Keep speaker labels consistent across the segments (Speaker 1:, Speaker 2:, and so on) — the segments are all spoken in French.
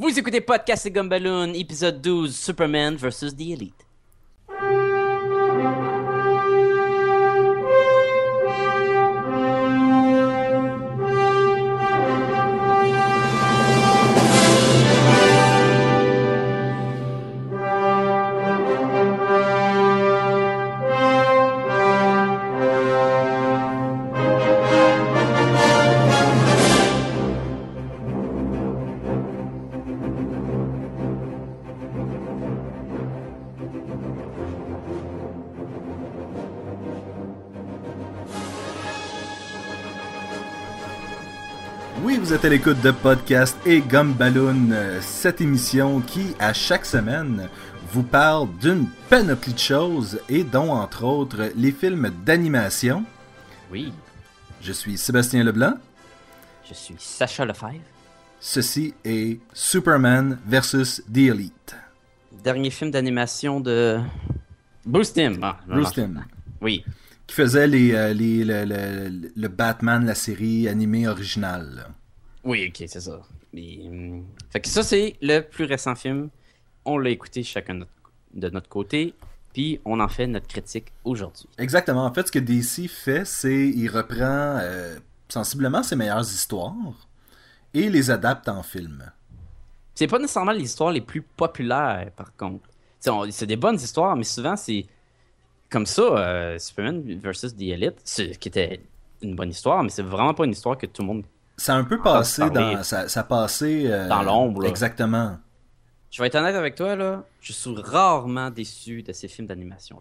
Speaker 1: Vous écoutez Podcast et Gumballoon, épisode 12, Superman vs. The Elite.
Speaker 2: À l'écoute de podcast et Gumballoon, cette émission qui, à chaque semaine, vous parle d'une panoplie de choses et dont, entre autres, les films d'animation.
Speaker 1: Oui,
Speaker 2: Je suis Sébastien Leblanc.
Speaker 1: je suis Sacha Lefebvre.
Speaker 2: Ceci est Superman vs. The Elite.
Speaker 1: Dernier film d'animation de Bruce Timm. Ah, non,
Speaker 2: Bruce. Timm,
Speaker 1: Oui,
Speaker 2: qui faisait les, euh, les- le, le- le Batman, la série animée originale.
Speaker 1: Oui, ok, c'est ça. Mais, hum, Fait que ça, c'est le plus récent film. On l'a écouté chacun de notre- de notre côté, puis on en fait notre critique aujourd'hui.
Speaker 2: Exactement. En fait, ce que DC fait, c'est il reprend euh, sensiblement ses meilleures histoires et les adapte en film.
Speaker 1: C'est pas nécessairement les histoires les plus populaires, par contre. C'est des bonnes histoires, mais souvent, c'est comme ça, euh, Superman versus The Elite, qui était une bonne histoire, mais c'est vraiment pas une histoire que tout le monde...
Speaker 2: Ça a un peu passé dans. Ça, ça a passé. euh,
Speaker 1: Dans l'ombre.
Speaker 2: Exactement.
Speaker 1: Je vais être honnête avec toi, là, je suis rarement déçu de ces films d'animation.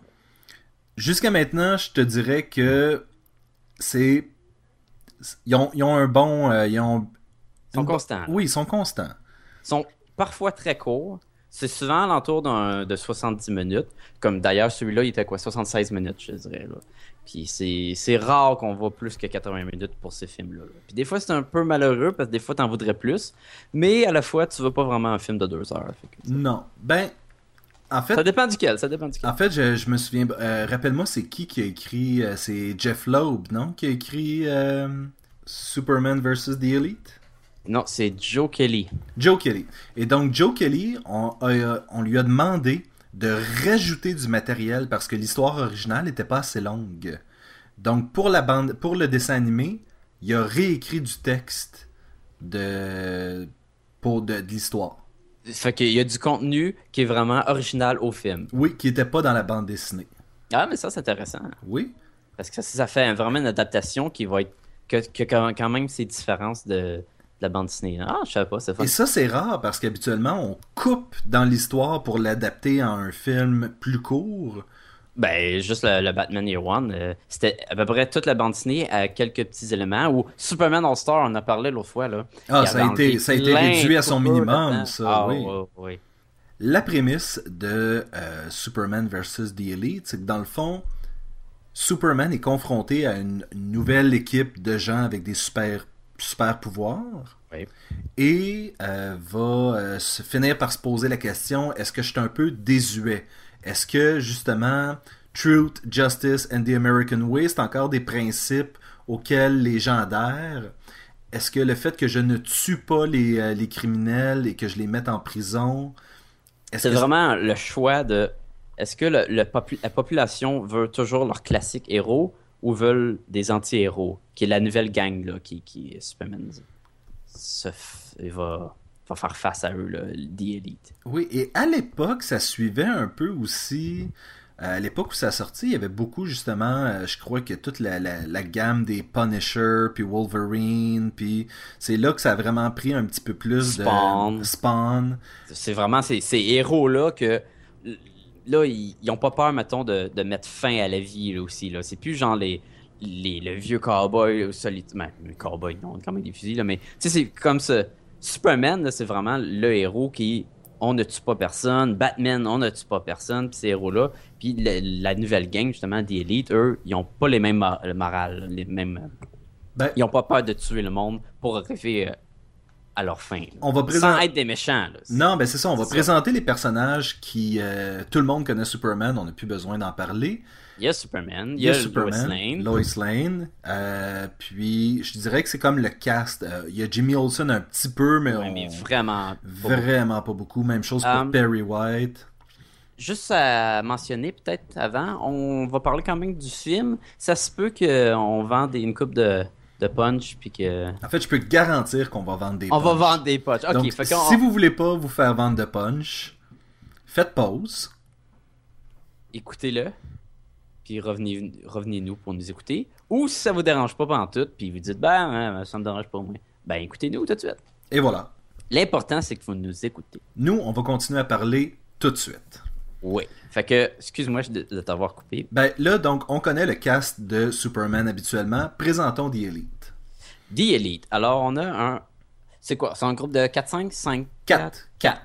Speaker 2: Jusqu'à maintenant, je te dirais que c'est. Ils ont, ils ont un bon. euh, ils ont.
Speaker 1: Ils sont constants.
Speaker 2: Oui, ils sont constants.
Speaker 1: Ils sont parfois très courts. C'est souvent à l'entour d'un- de 70 minutes. Comme d'ailleurs, celui-là, il était quoi 76 minutes, je dirais. Là. Puis c'est c'est rare qu'on voit plus que 80 minutes pour ces films-là. là. Puis des fois, c'est un peu malheureux parce que des fois, t'en voudrais plus. Mais à la fois, tu veux pas vraiment un film de deux heures. Fait que-
Speaker 2: Non. Ben. En fait,
Speaker 1: Ça dépend duquel, ça dépend duquel.
Speaker 2: en fait je, je me souviens. euh, Rappelle-moi, c'est qui qui a écrit. euh, c'est Jeff Loeb, non Qui a écrit euh, Superman vs. The Elite?
Speaker 1: Non, c'est Joe Kelly.
Speaker 2: Joe Kelly. Et donc, Joe Kelly, on, a- on lui a demandé de rajouter du matériel parce que l'histoire originale n'était pas assez longue. Donc, pour, la bande, pour le dessin animé, il a réécrit du texte de, pour de, de l'histoire.
Speaker 1: Fait qu'il y a du contenu qui est vraiment original au film.
Speaker 2: Oui, qui n'était pas dans la bande dessinée.
Speaker 1: Ah, mais ça, c'est intéressant.
Speaker 2: Oui.
Speaker 1: Parce que ça, ça fait vraiment une adaptation qui va être. que, que quand même ces différences de la bande dessinée. Ah, je savais pas, c'est fun.
Speaker 2: Et ça, c'est rare parce qu'habituellement, on coupe dans l'histoire pour l'adapter en un film plus court.
Speaker 1: Ben, juste le, le Batman Year One, euh, c'était à peu près toute la bande dessinée à quelques petits éléments. Ou Superman All-Star, on en a parlé l'autre fois. Là.
Speaker 2: Ah, ça a été, ça a été réduit à son minimum, ça,
Speaker 1: Ah,
Speaker 2: oui. La prémisse de euh, Superman vs. The Elite, c'est que dans le fond, Superman est confronté à une nouvelle équipe de gens avec des super, super pouvoirs
Speaker 1: Oui.
Speaker 2: et euh, va euh, se finir par se poser la question est-ce que je suis un peu désuet? Est-ce que justement Truth, Justice and the American Way, c'est encore des principes auxquels les gens adhèrent? Est-ce que le fait que je ne tue pas les, euh, les criminels et que je les mette en prison
Speaker 1: C'est
Speaker 2: que
Speaker 1: vraiment le choix de. Est-ce que le, le popu- la population veut toujours leur classique héros ou veulent des anti-héros, qui est la nouvelle gang là, qui, qui est Superman se va, va faire face à eux, là, The Elite.
Speaker 2: Oui, et à l'époque, ça suivait un peu aussi. euh, À l'époque où ça a sorti, il y avait beaucoup justement, euh, je crois que toute la, la, la gamme des Punisher, puis Wolverine, puis c'est là que ça a vraiment pris un petit peu plus
Speaker 1: Spawn.
Speaker 2: de Spawn.
Speaker 1: C'est vraiment ces, ces héros-là que. Là, ils n'ont pas peur, mettons, de, de mettre fin à la vie là, aussi. Là. C'est plus genre les, les, le vieux cowboy solitaire. Ben, le cowboy, non, quand même des fusils, là, mais tu sais, c'est comme ça. Superman, là, c'est vraiment le héros qui. On ne tue pas personne. Batman, on ne tue pas personne. Puis ces héros-là. Puis la, nouvelle gang, justement, des élites, eux, ils n'ont pas les mêmes mor- le moral, les mêmes.
Speaker 2: Ben,
Speaker 1: Ils n'ont pas peur de tuer le monde pour arriver euh, à leur fin. là.
Speaker 2: On va
Speaker 1: Sans
Speaker 2: présenter.
Speaker 1: être des méchants. Là.
Speaker 2: Non, ben c'est ça. On va
Speaker 1: ça.
Speaker 2: présenter les personnages qui. euh, tout le monde connaît Superman, on n'a plus besoin d'en parler.
Speaker 1: Il y a Superman, il y a,
Speaker 2: Superman,
Speaker 1: Lois Lane.
Speaker 2: Lois Lane. euh, puis, je dirais que c'est comme le cast. euh, il y a Jimmy Olsen un petit peu, mais,
Speaker 1: Ouais,
Speaker 2: on-
Speaker 1: mais vraiment. pas beaucoup.
Speaker 2: vraiment pas beaucoup. Même chose pour
Speaker 1: Um,
Speaker 2: Perry White.
Speaker 1: Juste à mentionner peut-être avant, on va parler quand même du film. Ça se peut qu'on vende une coupe de, de punch puis que.
Speaker 2: En fait, je peux te garantir qu'on va vendre des
Speaker 1: On va
Speaker 2: punch.
Speaker 1: vendre des punch. Ok,
Speaker 2: Donc,
Speaker 1: fait
Speaker 2: si vous voulez pas vous faire vendre de punch, faites pause.
Speaker 1: écoutez-le, puis revenez, revenez-nous pour nous écouter. Ou si ça vous dérange pas pendant tout, puis vous dites, ben, hein, ça me dérange pas moi, ben écoutez-nous tout de suite.
Speaker 2: Et voilà.
Speaker 1: L'important, c'est que vous nous écoutez.
Speaker 2: Nous, on va continuer à parler tout de suite.
Speaker 1: Oui. Fait que, excuse-moi de, de t'avoir coupé.
Speaker 2: Ben là, donc, on connaît le cast de Superman habituellement. Présentons The Elite.
Speaker 1: The Elite. Alors, on a un. C'est quoi? C'est un groupe de 4, 5 5
Speaker 2: Quatre.
Speaker 1: 4.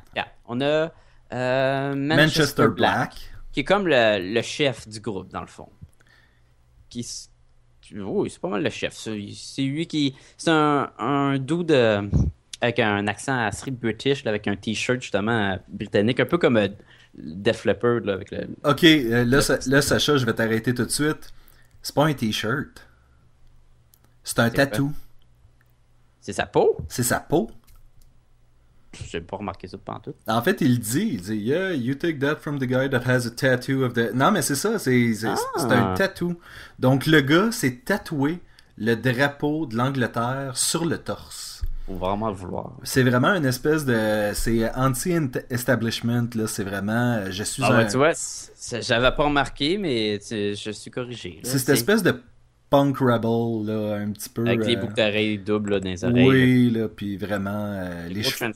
Speaker 1: On a euh, Manchester,
Speaker 2: Manchester
Speaker 1: Black,
Speaker 2: Black.
Speaker 1: qui est comme le, le chef du groupe, dans le fond. Qui, oui, c'est pas mal le chef. C'est lui qui. C'est un, un dude euh, avec un accent assez british, là, avec un t-shirt justement euh, britannique, un peu comme euh, Def Leppard, là, avec le.
Speaker 2: Ok, euh, là, là, Sacha, je vais t'arrêter tout de suite. C'est pas un t-shirt. C'est un tatou.
Speaker 1: C'est sa peau?
Speaker 2: C'est sa peau.
Speaker 1: J'ai pas remarqué ça pendant tout.
Speaker 2: En fait, il dit, il dit, yeah, you take that from the guy that has a tattoo of the... Non, mais c'est ça, c'est c'est- un
Speaker 1: Ah.
Speaker 2: tatou. Donc, le gars s'est tatoué le drapeau de l'Angleterre sur le torse.
Speaker 1: Faut vraiment le vouloir.
Speaker 2: C'est vraiment une espèce de... C'est anti-establishment, là. C'est vraiment... euh, Je suis
Speaker 1: Ah
Speaker 2: un...
Speaker 1: ouais, tu vois, j'avais pas remarqué, mais tu- je suis corrigé.
Speaker 2: C'est cette espèce de punk rebel, là, un petit peu...
Speaker 1: Avec les
Speaker 2: euh,
Speaker 1: boucles d'oreilles doubles là, dans les oreilles.
Speaker 2: Oui, là, puis vraiment... euh, les cheveux...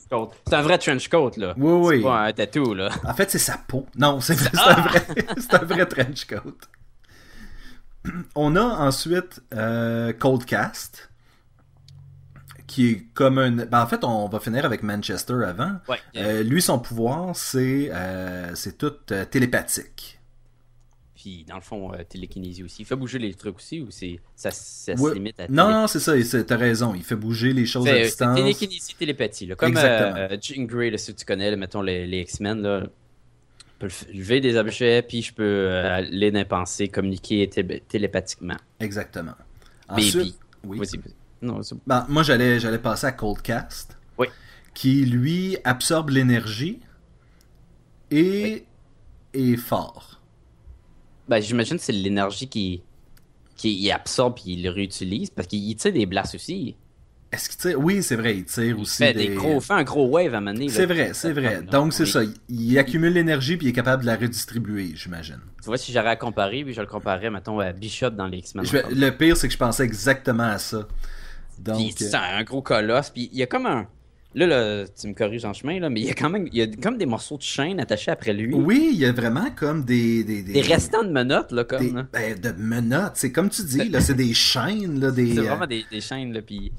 Speaker 1: C'est un vrai trench coat, là.
Speaker 2: Oui, oui.
Speaker 1: C'est pas un tatou, là.
Speaker 2: En fait, c'est sa peau. Non, c'est
Speaker 1: Ah!
Speaker 2: un vrai, c'est un vrai trench coat. On a ensuite euh, Coldcast, qui est comme un. ben, en fait, on va finir avec Manchester avant.
Speaker 1: Ouais.
Speaker 2: Euh, lui, son pouvoir, c'est euh, c'est tout euh, télépathique.
Speaker 1: Puis, dans le fond, télékinésie aussi. Il fait bouger les trucs aussi, ou c'est ça, ça
Speaker 2: Ouais.
Speaker 1: se limite à
Speaker 2: Non, non, c'est ça. T'as raison. Il fait bouger les choses à distance.
Speaker 1: télékinésie, télépathie. Là. Comme Jean Grey, là, si tu connais, là, mettons les, les X-Men, là, je peux lever des objets, puis je peux euh, les communiquer té- télépathiquement.
Speaker 2: Exactement.
Speaker 1: Baby.
Speaker 2: Ensuite, oui.
Speaker 1: Non,
Speaker 2: Ben, moi, j'allais, j'allais passer à Coldcast.
Speaker 1: Oui.
Speaker 2: Qui, lui, absorbe l'énergie et est fort.
Speaker 1: Ben, j'imagine que c'est l'énergie qui, qui il absorbe et il le réutilise, parce qu'il tire des blasts aussi.
Speaker 2: Est-ce qu'il tire? Oui, c'est vrai, il tire
Speaker 1: Il
Speaker 2: aussi
Speaker 1: fait,
Speaker 2: des...
Speaker 1: des gros, fait un gros wave à mener.
Speaker 2: C'est vrai, c'est vrai.
Speaker 1: Comme-
Speaker 2: Donc, c'est
Speaker 1: oui.
Speaker 2: ça. Il, il accumule l'énergie puis il est capable de la redistribuer, j'imagine.
Speaker 1: Tu vois, si j'aurais à comparer, puis je le comparais, mettons, à Bishop dans les X-Men.
Speaker 2: Le pire, c'est que je pensais exactement à ça. Donc,
Speaker 1: Puis c'est un gros colosse, puis il y a comme un... Là, là, tu me corriges en chemin, là, mais il y a quand même il y a comme des morceaux de chaîne attachés après lui.
Speaker 2: euh, oui, il y a vraiment comme des... Des,
Speaker 1: Des restants de menottes, là, comme.
Speaker 2: des-
Speaker 1: là.
Speaker 2: ben, de menottes. C'est comme tu dis, là, c'est des chaînes, là, des...
Speaker 1: C'est
Speaker 2: euh,
Speaker 1: vraiment des, des chaînes, là, puis...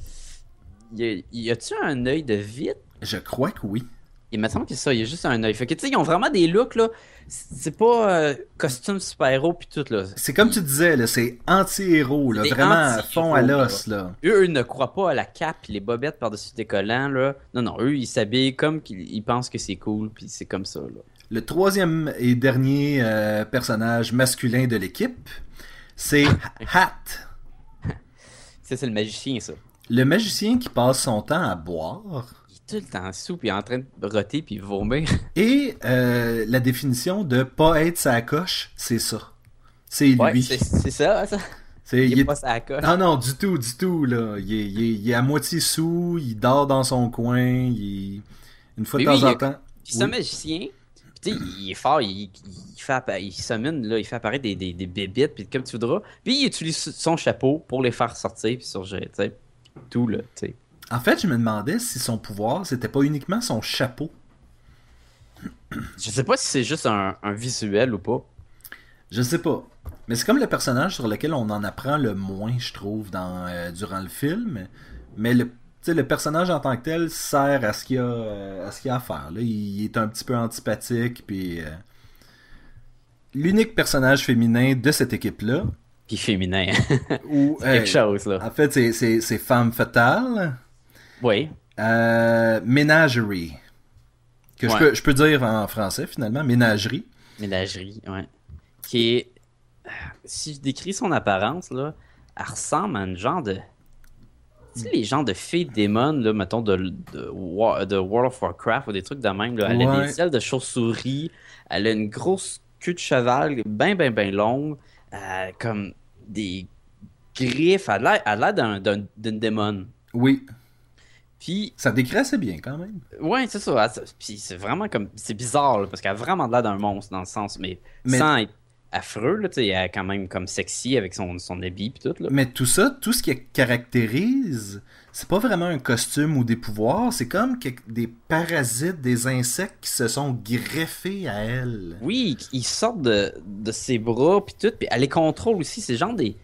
Speaker 1: Y a-tu un œil de vitre?
Speaker 2: Je crois que oui.
Speaker 1: Il me semble que c'est ça, il y a juste un œil. Fait que, tu sais, ils ont vraiment des looks, là. C'est pas euh, costume super-héros, puis tout, là.
Speaker 2: C'est comme tu disais, là, c'est anti-héros, là, vraiment à fond à l'os, là.
Speaker 1: Eux, eux ne croient pas à la cape et les bobettes par-dessus des collants, là. Non, non, eux, ils s'habillent comme qu'ils ils pensent que c'est cool, puis c'est comme ça, là.
Speaker 2: Le troisième et dernier euh, personnage masculin de l'équipe, c'est Hat,
Speaker 1: Ça, c'est le magicien, ça.
Speaker 2: le magicien qui passe son temps à boire.
Speaker 1: Il est tout le temps sous, puis en train de roter, puis vomir.
Speaker 2: Et euh, la définition de pas être sa coche, c'est ça. C'est
Speaker 1: Ouais,
Speaker 2: lui.
Speaker 1: c'est c'est ça, ça.
Speaker 2: C'est-
Speaker 1: Il
Speaker 2: il
Speaker 1: est pas sa coche.
Speaker 2: Ah non, du tout, du tout, là. Il est, il est- il est à moitié sous, il dort dans son coin, il... une fois de temps
Speaker 1: oui,
Speaker 2: en temps.
Speaker 1: Puis c'est
Speaker 2: Oui.
Speaker 1: magicien. Puis il est fort, il, fait il summon, là, il fait apparaître des, des, des bébites, puis comme tu voudras. Puis il utilise son chapeau pour les faire sortir, puis surgir, tu sais. Tout, là, tu sais.
Speaker 2: En fait, je me demandais si son pouvoir, c'était pas uniquement son chapeau.
Speaker 1: Je sais pas si c'est juste un, un visuel ou pas.
Speaker 2: Je sais pas. Mais c'est comme le personnage sur lequel on en apprend le moins, je trouve, dans, euh, durant le film. Mais le, le personnage en tant que tel sert à ce qu'il y a, euh, à ce qu'il y a à faire. Là. Il est un petit peu antipathique. Puis, euh, L'unique personnage féminin de cette équipe-là,
Speaker 1: Puis féminin.
Speaker 2: ou
Speaker 1: Quelque chose, là.
Speaker 2: en fait, c'est Femme Fatale.
Speaker 1: Oui.
Speaker 2: Euh, Menagerie. Que je, peux, je peux dire en français, finalement. Ménagerie.
Speaker 1: Ménagerie, ouais. Qui est. Si je décris son apparence, là, elle ressemble à une genre de. Tu sais, les genres de filles démons, là, mettons, de, de, de World of Warcraft ou des trucs de même. Là. Elle a des ailes de chauve-souris. Elle a une grosse queue de cheval, bien, bien, bien longue. euh, comme des griffes. Elle a l'air- elle a l'air d'un- d'un- d'une démon.
Speaker 2: Oui.
Speaker 1: Puis,
Speaker 2: Ça décrit assez bien, quand même.
Speaker 1: ouais, c'est ça. elle- Puis c'est vraiment comme. C'est bizarre, là, parce qu'elle a vraiment l'air d'un monstre dans le sens, mais,
Speaker 2: Mais-
Speaker 1: sans être affreux, là, elle est quand même comme sexy avec son, son habit pis tout, là.
Speaker 2: Mais tout ça, tout ce qui caractérise, c'est pas vraiment un costume ou des pouvoirs, c'est comme que- des parasites, des insectes qui se sont greffés à elle.
Speaker 1: Oui, ils sortent de, de ses bras pis tout, puis elle les contrôle aussi. C'est genre des.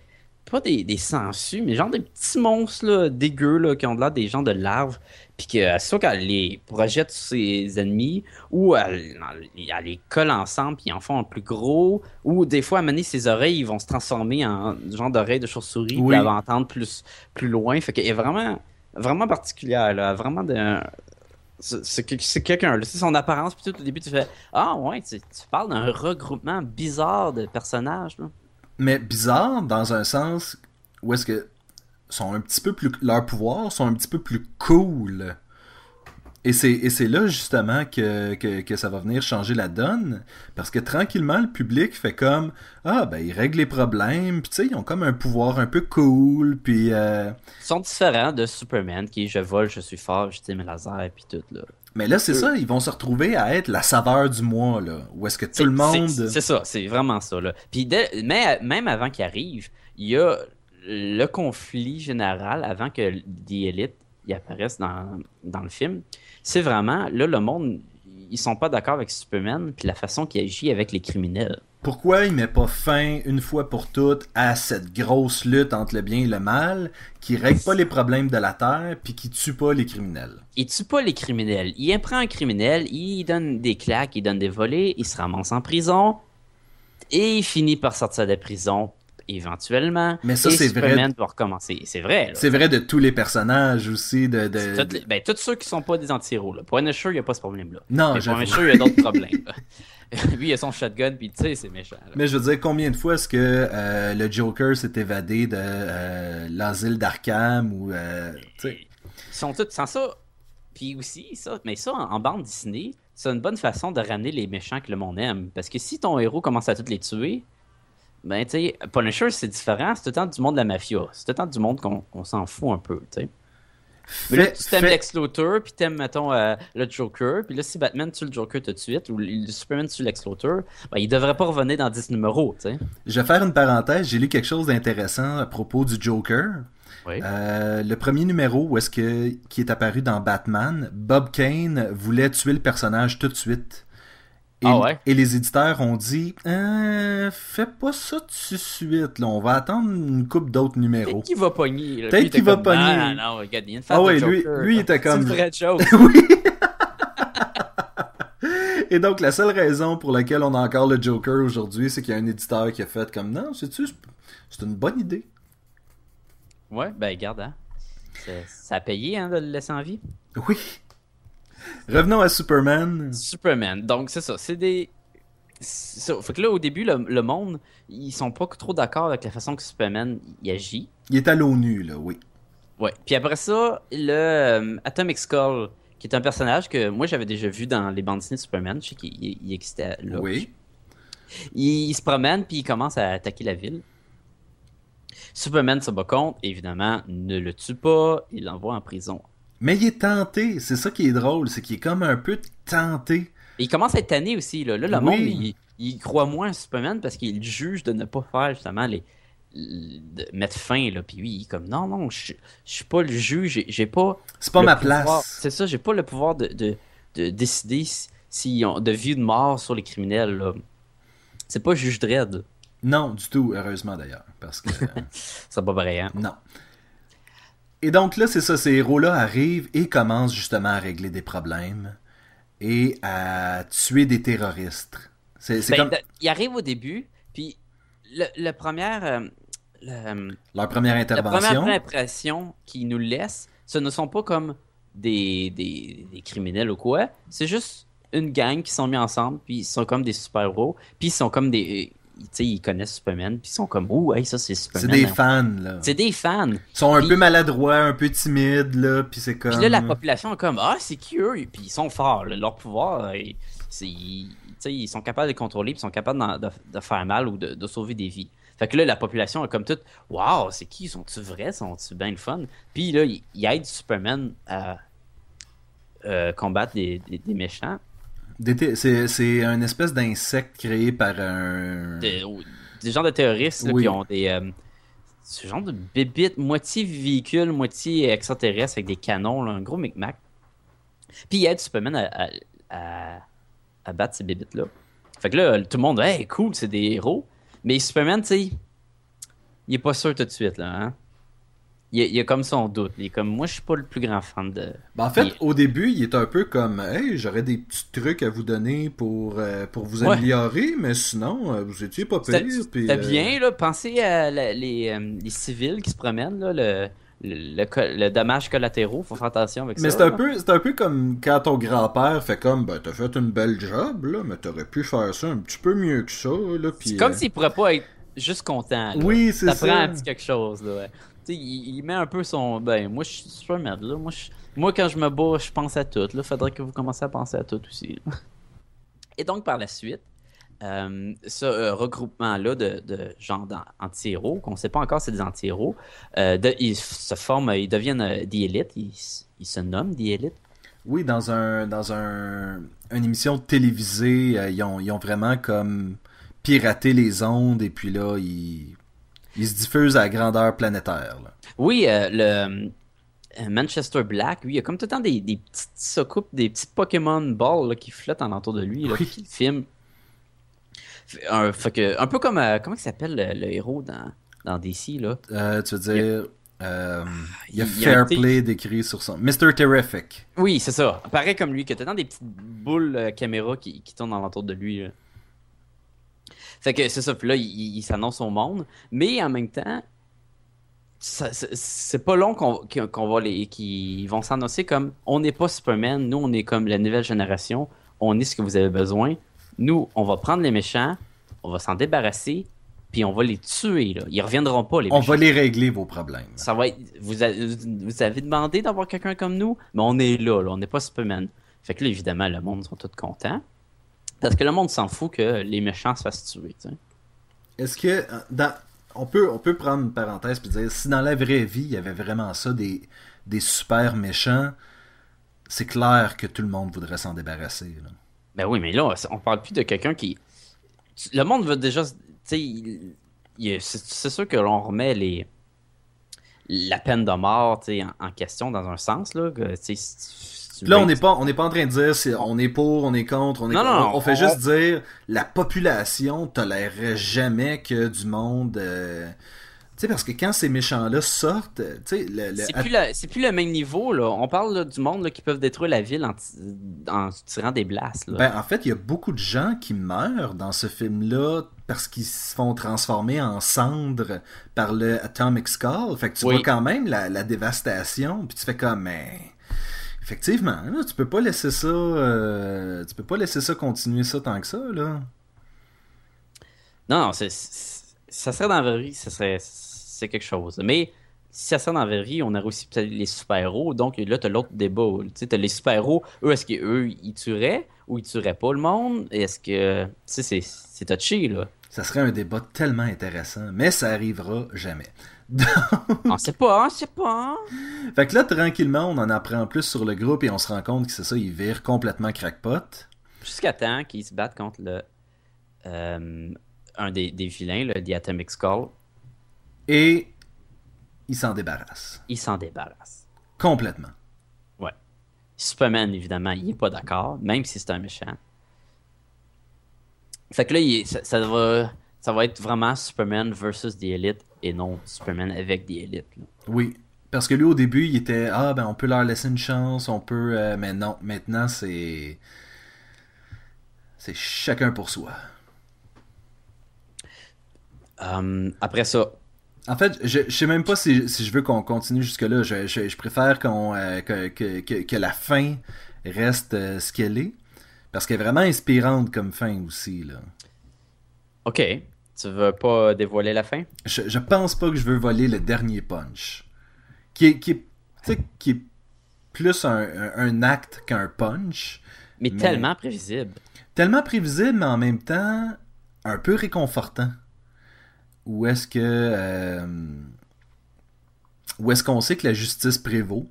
Speaker 1: Pas des, des sangsues, mais genre des petits monstres là, dégueux là, qui ont l'air des gens de larves. Puis que soit qu'elle les projette sur ses ennemis, ou elle, elle les colle ensemble, puis ils en font un plus gros. Ou des fois, à mener ses oreilles, ils vont se transformer en genre d'oreilles de chauve-souris,
Speaker 2: Oui.
Speaker 1: puis elle va entendre plus, plus loin. Fait qu'elle est vraiment, vraiment particulière. Là, vraiment de. C'est c'est que- c'est quelqu'un. C'est son apparence, puis tout, au début, tu fais Ah, ouais, tu, tu parles d'un regroupement bizarre de personnages, là.
Speaker 2: Mais bizarre dans un sens où est-ce que sont un petit peu plus leurs pouvoirs sont un petit peu plus cool. Et c'est, et c'est là justement que, que, que ça va venir changer la donne. Parce que tranquillement, le public fait comme Ah, ben, ils règlent les problèmes. Puis tu sais, ils ont comme un pouvoir un peu cool. Puis. euh,
Speaker 1: Ils sont différents de Superman, qui est je vole, je suis fort, je tire mes lasers, puis tout, là.
Speaker 2: Mais là, c'est ça, ils vont se retrouver à être la saveur du mois, là. Où est-ce que tout
Speaker 1: C'est-
Speaker 2: le monde.
Speaker 1: c'est- ça, c'est vraiment ça. Là. Puis mais même avant qu'il arrive, il y a le conflit général avant que The Elite y apparaisse dans, dans le film. C'est vraiment, là, le monde, ils sont pas d'accord avec Superman, puis la façon qu'il agit avec les criminels.
Speaker 2: Pourquoi il met pas fin, une fois pour toutes, à cette grosse lutte entre le bien et le mal, qui règle pas les problèmes de la Terre, puis qui tue pas les criminels?
Speaker 1: Il tue pas les criminels. Il prend un criminel, il donne des claques, il donne des volets, il se ramasse en prison, et il finit par sortir de prison éventuellement.
Speaker 2: Mais ça, c'est vrai.
Speaker 1: Superman doit recommencer. C'est vrai.
Speaker 2: C'est vrai de tous les personnages aussi, de... de-
Speaker 1: C'est toutes les- ben, tous ceux qui sont pas des anti-héros. Là. Punisher, il n'y a pas ce problème-là.
Speaker 2: Non, j'avoue.
Speaker 1: Punisher, il y a d'autres problèmes. Lui, il a son shotgun, puis tu sais, c'est méchant. là.
Speaker 2: Mais je veux dire, combien de fois est-ce que euh, le Joker s'est évadé de euh, l'asile d'Arkham ou... euh,
Speaker 1: Ils sont tous sans ça. Puis aussi, ça, mais ça, en, en bande Disney, c'est une bonne façon de ramener les méchants que le monde aime. Parce que si ton héros commence à tous les tuer, ben, tu sais, Punisher, c'est différent. C'est tout le temps du monde de la mafia. C'est tout le temps du monde qu'on s'en fout un peu, tu sais. Mais là, tu t'aimes Lex Luthor, puis t'aimes, mettons, euh, le Joker, puis là, si Batman tue le Joker tout de suite, ou le Superman tue Lex Luthor, ben, il devrait pas revenir dans 10 numéros, tu sais.
Speaker 2: Je vais faire une parenthèse, j'ai lu quelque chose d'intéressant à propos du Joker.
Speaker 1: Oui.
Speaker 2: Euh, le premier numéro où est-ce que qui est apparu dans Batman, Bob Kane voulait tuer le personnage tout de suite. Et,
Speaker 1: Ah ouais?
Speaker 2: et les éditeurs ont dit euh, fais pas ça tout de suite, là, on va attendre une coupe d'autres numéros.
Speaker 1: Peut-être qu'il va pogner.
Speaker 2: Peut-être qu'il va pogner.
Speaker 1: Non, non, regarde, il y a une face
Speaker 2: Ah
Speaker 1: de
Speaker 2: ouais, lui-
Speaker 1: Joker,
Speaker 2: lui, il était comme-
Speaker 1: C'est une vraie joke.
Speaker 2: oui. Et donc la seule raison pour laquelle on a encore le Joker aujourd'hui, c'est qu'il y a un éditeur qui a fait comme non, sais-tu, c'est une bonne idée.
Speaker 1: Ouais, ben, regarde, hein. Ça a payé, hein, de le laisser en vie.
Speaker 2: Oui. Revenons à Superman.
Speaker 1: Superman. Donc, c'est ça. C'est des. ça. Fait que là, au début, le, le monde, ils sont pas trop d'accord avec la façon que Superman il agit.
Speaker 2: Il est à l'ONU, là, oui.
Speaker 1: Ouais. Puis après ça, le euh, Atomic Skull, qui est un personnage que moi j'avais déjà vu dans les bandes dessinées de Superman. Je sais qu'il il- il existait là.
Speaker 2: Oui.
Speaker 1: Il, il se promène puis il commence à attaquer la ville. Superman se bat contre, évidemment, ne le tue pas, il l'envoie en prison.
Speaker 2: Mais il est tenté, c'est ça qui est drôle, c'est qu'il est comme un peu tenté.
Speaker 1: Et il commence à être tanné aussi. Là, là le
Speaker 2: Oui.
Speaker 1: monde, il, il croit moins à Superman parce qu'il juge de ne pas faire justement les. de mettre fin. Là. Puis lui, il est comme non, non, je, je suis pas le juge, j'ai- pas.
Speaker 2: C'est pas ma
Speaker 1: pouvoir-
Speaker 2: place.
Speaker 1: C'est ça, j'ai pas le pouvoir de, de, de décider si- s'ils ont de vie ou de mort sur les criminels. là. C'est pas juge Dredd.
Speaker 2: Non, du tout, heureusement d'ailleurs, parce que
Speaker 1: C'est pas vrai, hein?
Speaker 2: non. Et donc là, c'est ça, ces héros-là arrivent et commencent justement à régler des problèmes et à tuer des terroristes. C'est
Speaker 1: Ben,
Speaker 2: comme
Speaker 1: de- il arrive au début, puis le, le première, euh, le-
Speaker 2: leur première
Speaker 1: la
Speaker 2: intervention.
Speaker 1: première impression qu'ils nous laissent, ce ne sont pas comme des, des, des criminels ou quoi. C'est juste une gang qui sont mis ensemble, puis ils sont comme des super-héros, puis ils sont comme des. Ils connaissent Superman, puis ils sont comme, ouh, hey, ça c'est
Speaker 2: C'est
Speaker 1: Superman.
Speaker 2: des
Speaker 1: hein.
Speaker 2: fans, là.
Speaker 1: C'est des fans.
Speaker 2: Ils sont un peu maladroits, un peu timides, là, puis c'est comme...
Speaker 1: Puis là, la population est comme, ah, c'est qui eux? Puis ils sont forts, là. leur pouvoir, euh, c'est- ils, sont capables de les contrôler, puis ils sont capables de, de faire mal ou de, de sauver des vies. Fait que là, la population est comme toute, waouh, c'est qui? Sont-tu vrais? Sont-tu bien le fun? Puis là, ils, ils aident Superman à euh, combattre des, des- des méchants.
Speaker 2: Des- C'est un espèce d'insecte créé par un...
Speaker 1: Des, des genres de terroristes là,
Speaker 2: Oui.
Speaker 1: qui ont des. euh, ce genre de bébites, moitié véhicule, moitié extraterrestre avec des canons, là, un gros micmac. Puis il aide Superman à, à, à- à battre ces bébites-là. Fait que là, tout le monde, hey, cool, c'est des héros. Mais Superman, tu sais, il est pas sûr tout de suite, là. Hein? Il, il a comme son doute. Il est comme, moi, je suis pas le plus grand fan de.
Speaker 2: Ben, en fait,
Speaker 1: Il-
Speaker 2: au début, il est un peu comme Hey, j'aurais des petits trucs à vous donner pour, euh, pour vous
Speaker 1: Ouais.
Speaker 2: améliorer, mais sinon, euh, vous étiez pas pire.
Speaker 1: C'était
Speaker 2: euh,
Speaker 1: bien, là. Pensez à la- les, les civils qui se promènent, là, le, le, le dommage collatéraux. Faut faire attention avec
Speaker 2: Mais
Speaker 1: ça.
Speaker 2: c'est un, peu, c'est un peu comme quand ton grand-père fait comme Ben, t'as fait une belle job, là, mais t'aurais pu faire ça un petit peu mieux que ça, là.
Speaker 1: C'est comme
Speaker 2: euh,
Speaker 1: s'il pourrait pas être juste content. là.
Speaker 2: Oui, c'est
Speaker 1: ça.
Speaker 2: ça.
Speaker 1: prend un petit quelque chose, là. ouais. Il, il met un peu son. Ben, moi, je suis Superman, là. Moi, moi, quand je me bats, je pense à tout. Là, faudrait que vous commenciez à penser à tout aussi. Et donc, par la suite, euh, ce euh, regroupement-là de, de gens d'an- anti-héros, qu'on sait pas encore c'est des anti-héros, euh, ils se forment, ils deviennent des élites, ils, ils se nomment des élites.
Speaker 2: Oui, dans un dans un une émission télévisée, ils, ont, ils ont vraiment comme piraté les ondes et puis là, ils, ils se diffusent à grandeur planétaire. là.
Speaker 1: Oui, euh, le euh, Manchester Black, lui, il y a comme tout le temps des, des petites soucoupes, des petites Pokémon Balls là, qui flottent alentour de lui, là,
Speaker 2: Oui.
Speaker 1: qui le filment. Un, fait que, un peu comme, euh, comment il s'appelle le, le héros dans, dans DC, là?
Speaker 2: Euh, tu veux dire, euh, il y a
Speaker 1: il y a un
Speaker 2: Fair Play décrit sur son. Mr. Terrific.
Speaker 1: Oui, c'est ça. Pareil comme lui, que t'as dans des petites boules euh, caméra qui, qui tournent alentour de lui. là. Fait que c'est ça, puis là, il, il s'annonce au monde, mais en même temps, c'est- pas long qu'on va les qu'ils vont s'annoncer comme on n'est pas Superman, nous on est comme la nouvelle génération, on est ce que vous avez besoin. Nous, on va prendre les méchants, on va s'en débarrasser, puis on va les tuer là. Ils reviendront pas les
Speaker 2: On
Speaker 1: méchants.
Speaker 2: va les régler, vos problèmes.
Speaker 1: Ça va être, vous, avez, vous avez demandé d'avoir quelqu'un comme nous, mais on est là, là, on n'est pas Superman. Fait que là, évidemment, le monde sont tous contents. Parce que le monde s'en fout que les méchants se fassent tuer.
Speaker 2: Est-ce que euh, dans on peut on peut prendre une parenthèse et dire si dans la vraie vie il y avait vraiment ça des des super méchants, c'est clair que tout le monde voudrait s'en débarrasser. là.
Speaker 1: Ben oui, mais là, on parle plus de quelqu'un qui. Le monde veut déjà. Il- il- c'est sûr que l'on remet les. La peine de mort en, en question dans un sens. Là, que,
Speaker 2: Là, on n'est pas, on n'est pas en train de dire si on est pour, on est contre, on est
Speaker 1: Non,
Speaker 2: contre.
Speaker 1: non,
Speaker 2: on, on fait
Speaker 1: on-
Speaker 2: juste dire la population tolérerait jamais que du monde. euh, Tu sais, parce que quand ces méchants-là sortent, euh, tu sais, le, le-
Speaker 1: C'est plus, la- c'est plus le même niveau. Là. On parle là, du monde là, qui peuvent détruire la ville en, ti- en tirant des blasts. Là.
Speaker 2: Ben, en fait, il y a beaucoup de gens qui meurent dans ce film-là parce qu'ils se font transformer en cendres par le Atomic Skull. Fait que tu
Speaker 1: Oui.
Speaker 2: vois quand même la, la dévastation, puis tu fais comme, mais effectivement, là, tu peux pas laisser ça, euh, tu peux pas laisser ça continuer ça tant que ça, là.
Speaker 1: Non, non, ça serait dans la vie, ça serait, c'est quelque chose. Mais si ça serait dans la vie, on aurait aussi peut-être les super-héros. Donc là, tu as l'autre débat. Tu sais, les super-héros. Eux, est-ce qu'eux, ils tueraient ou ils tueraient pas le monde? Est-ce que. Tu sais, c'est touché, là.
Speaker 2: Ça serait un débat tellement intéressant, mais ça arrivera jamais.
Speaker 1: On sait pas, on sait pas.
Speaker 2: Fait que là, tranquillement, on en apprend plus sur le groupe et on se rend compte que c'est ça, ils virent complètement crackpot.
Speaker 1: Jusqu'à temps qu'ils se battent contre le. euh, un des, des vilains, le The Atomic Skull.
Speaker 2: Et ils s'en débarrassent.
Speaker 1: Ils s'en débarrassent.
Speaker 2: Complètement.
Speaker 1: Ouais. Superman, évidemment, il est pas d'accord, même si c'est un méchant. Fait que là, il est- ça, ça va, ça va être vraiment Superman versus The Elite et non Superman avec Elite. là.
Speaker 2: Oui. Parce que lui, au début, il était Ah, ben, on peut leur laisser une chance, on peut. euh, mais non, maintenant, c'est. C'est chacun pour soi.
Speaker 1: Euh, après ça,
Speaker 2: En fait, je, je sais même pas si, si je veux qu'on continue jusque-là. Je, je, je préfère qu'on euh, que, que, que, que la fin reste euh, ce qu'elle est. Parce qu'elle est vraiment inspirante comme fin aussi. Là.
Speaker 1: Ok. Tu veux pas dévoiler la fin?
Speaker 2: Je, je pense pas que je veux voler le dernier punch. Qui est, qui est, qui est plus un, un, un acte qu'un punch.
Speaker 1: Mais, tellement prévisible.
Speaker 2: Tellement prévisible, mais en même temps un peu réconfortant. Ou est-ce que. euh, Ou est-ce qu'on sait que la justice prévaut?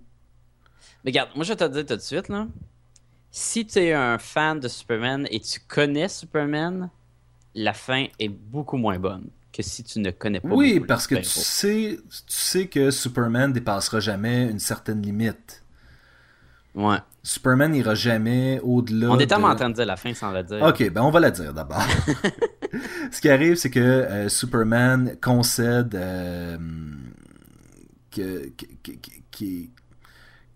Speaker 1: Mais regarde, moi je vais te dire tout de suite, là. Si tu es un fan de Superman et tu connais Superman, la fin est beaucoup moins bonne que si tu ne connais pas.
Speaker 2: Oui, parce que tu sais, tu sais que Superman dépassera jamais une certaine limite.
Speaker 1: Ouais.
Speaker 2: Superman n'ira jamais au-delà.
Speaker 1: On est
Speaker 2: de-
Speaker 1: tellement en train de dire la fin sans le dire.
Speaker 2: Ok, ben on va la dire d'abord. Ce qui arrive, c'est que euh, Superman concède euh, que, que, que,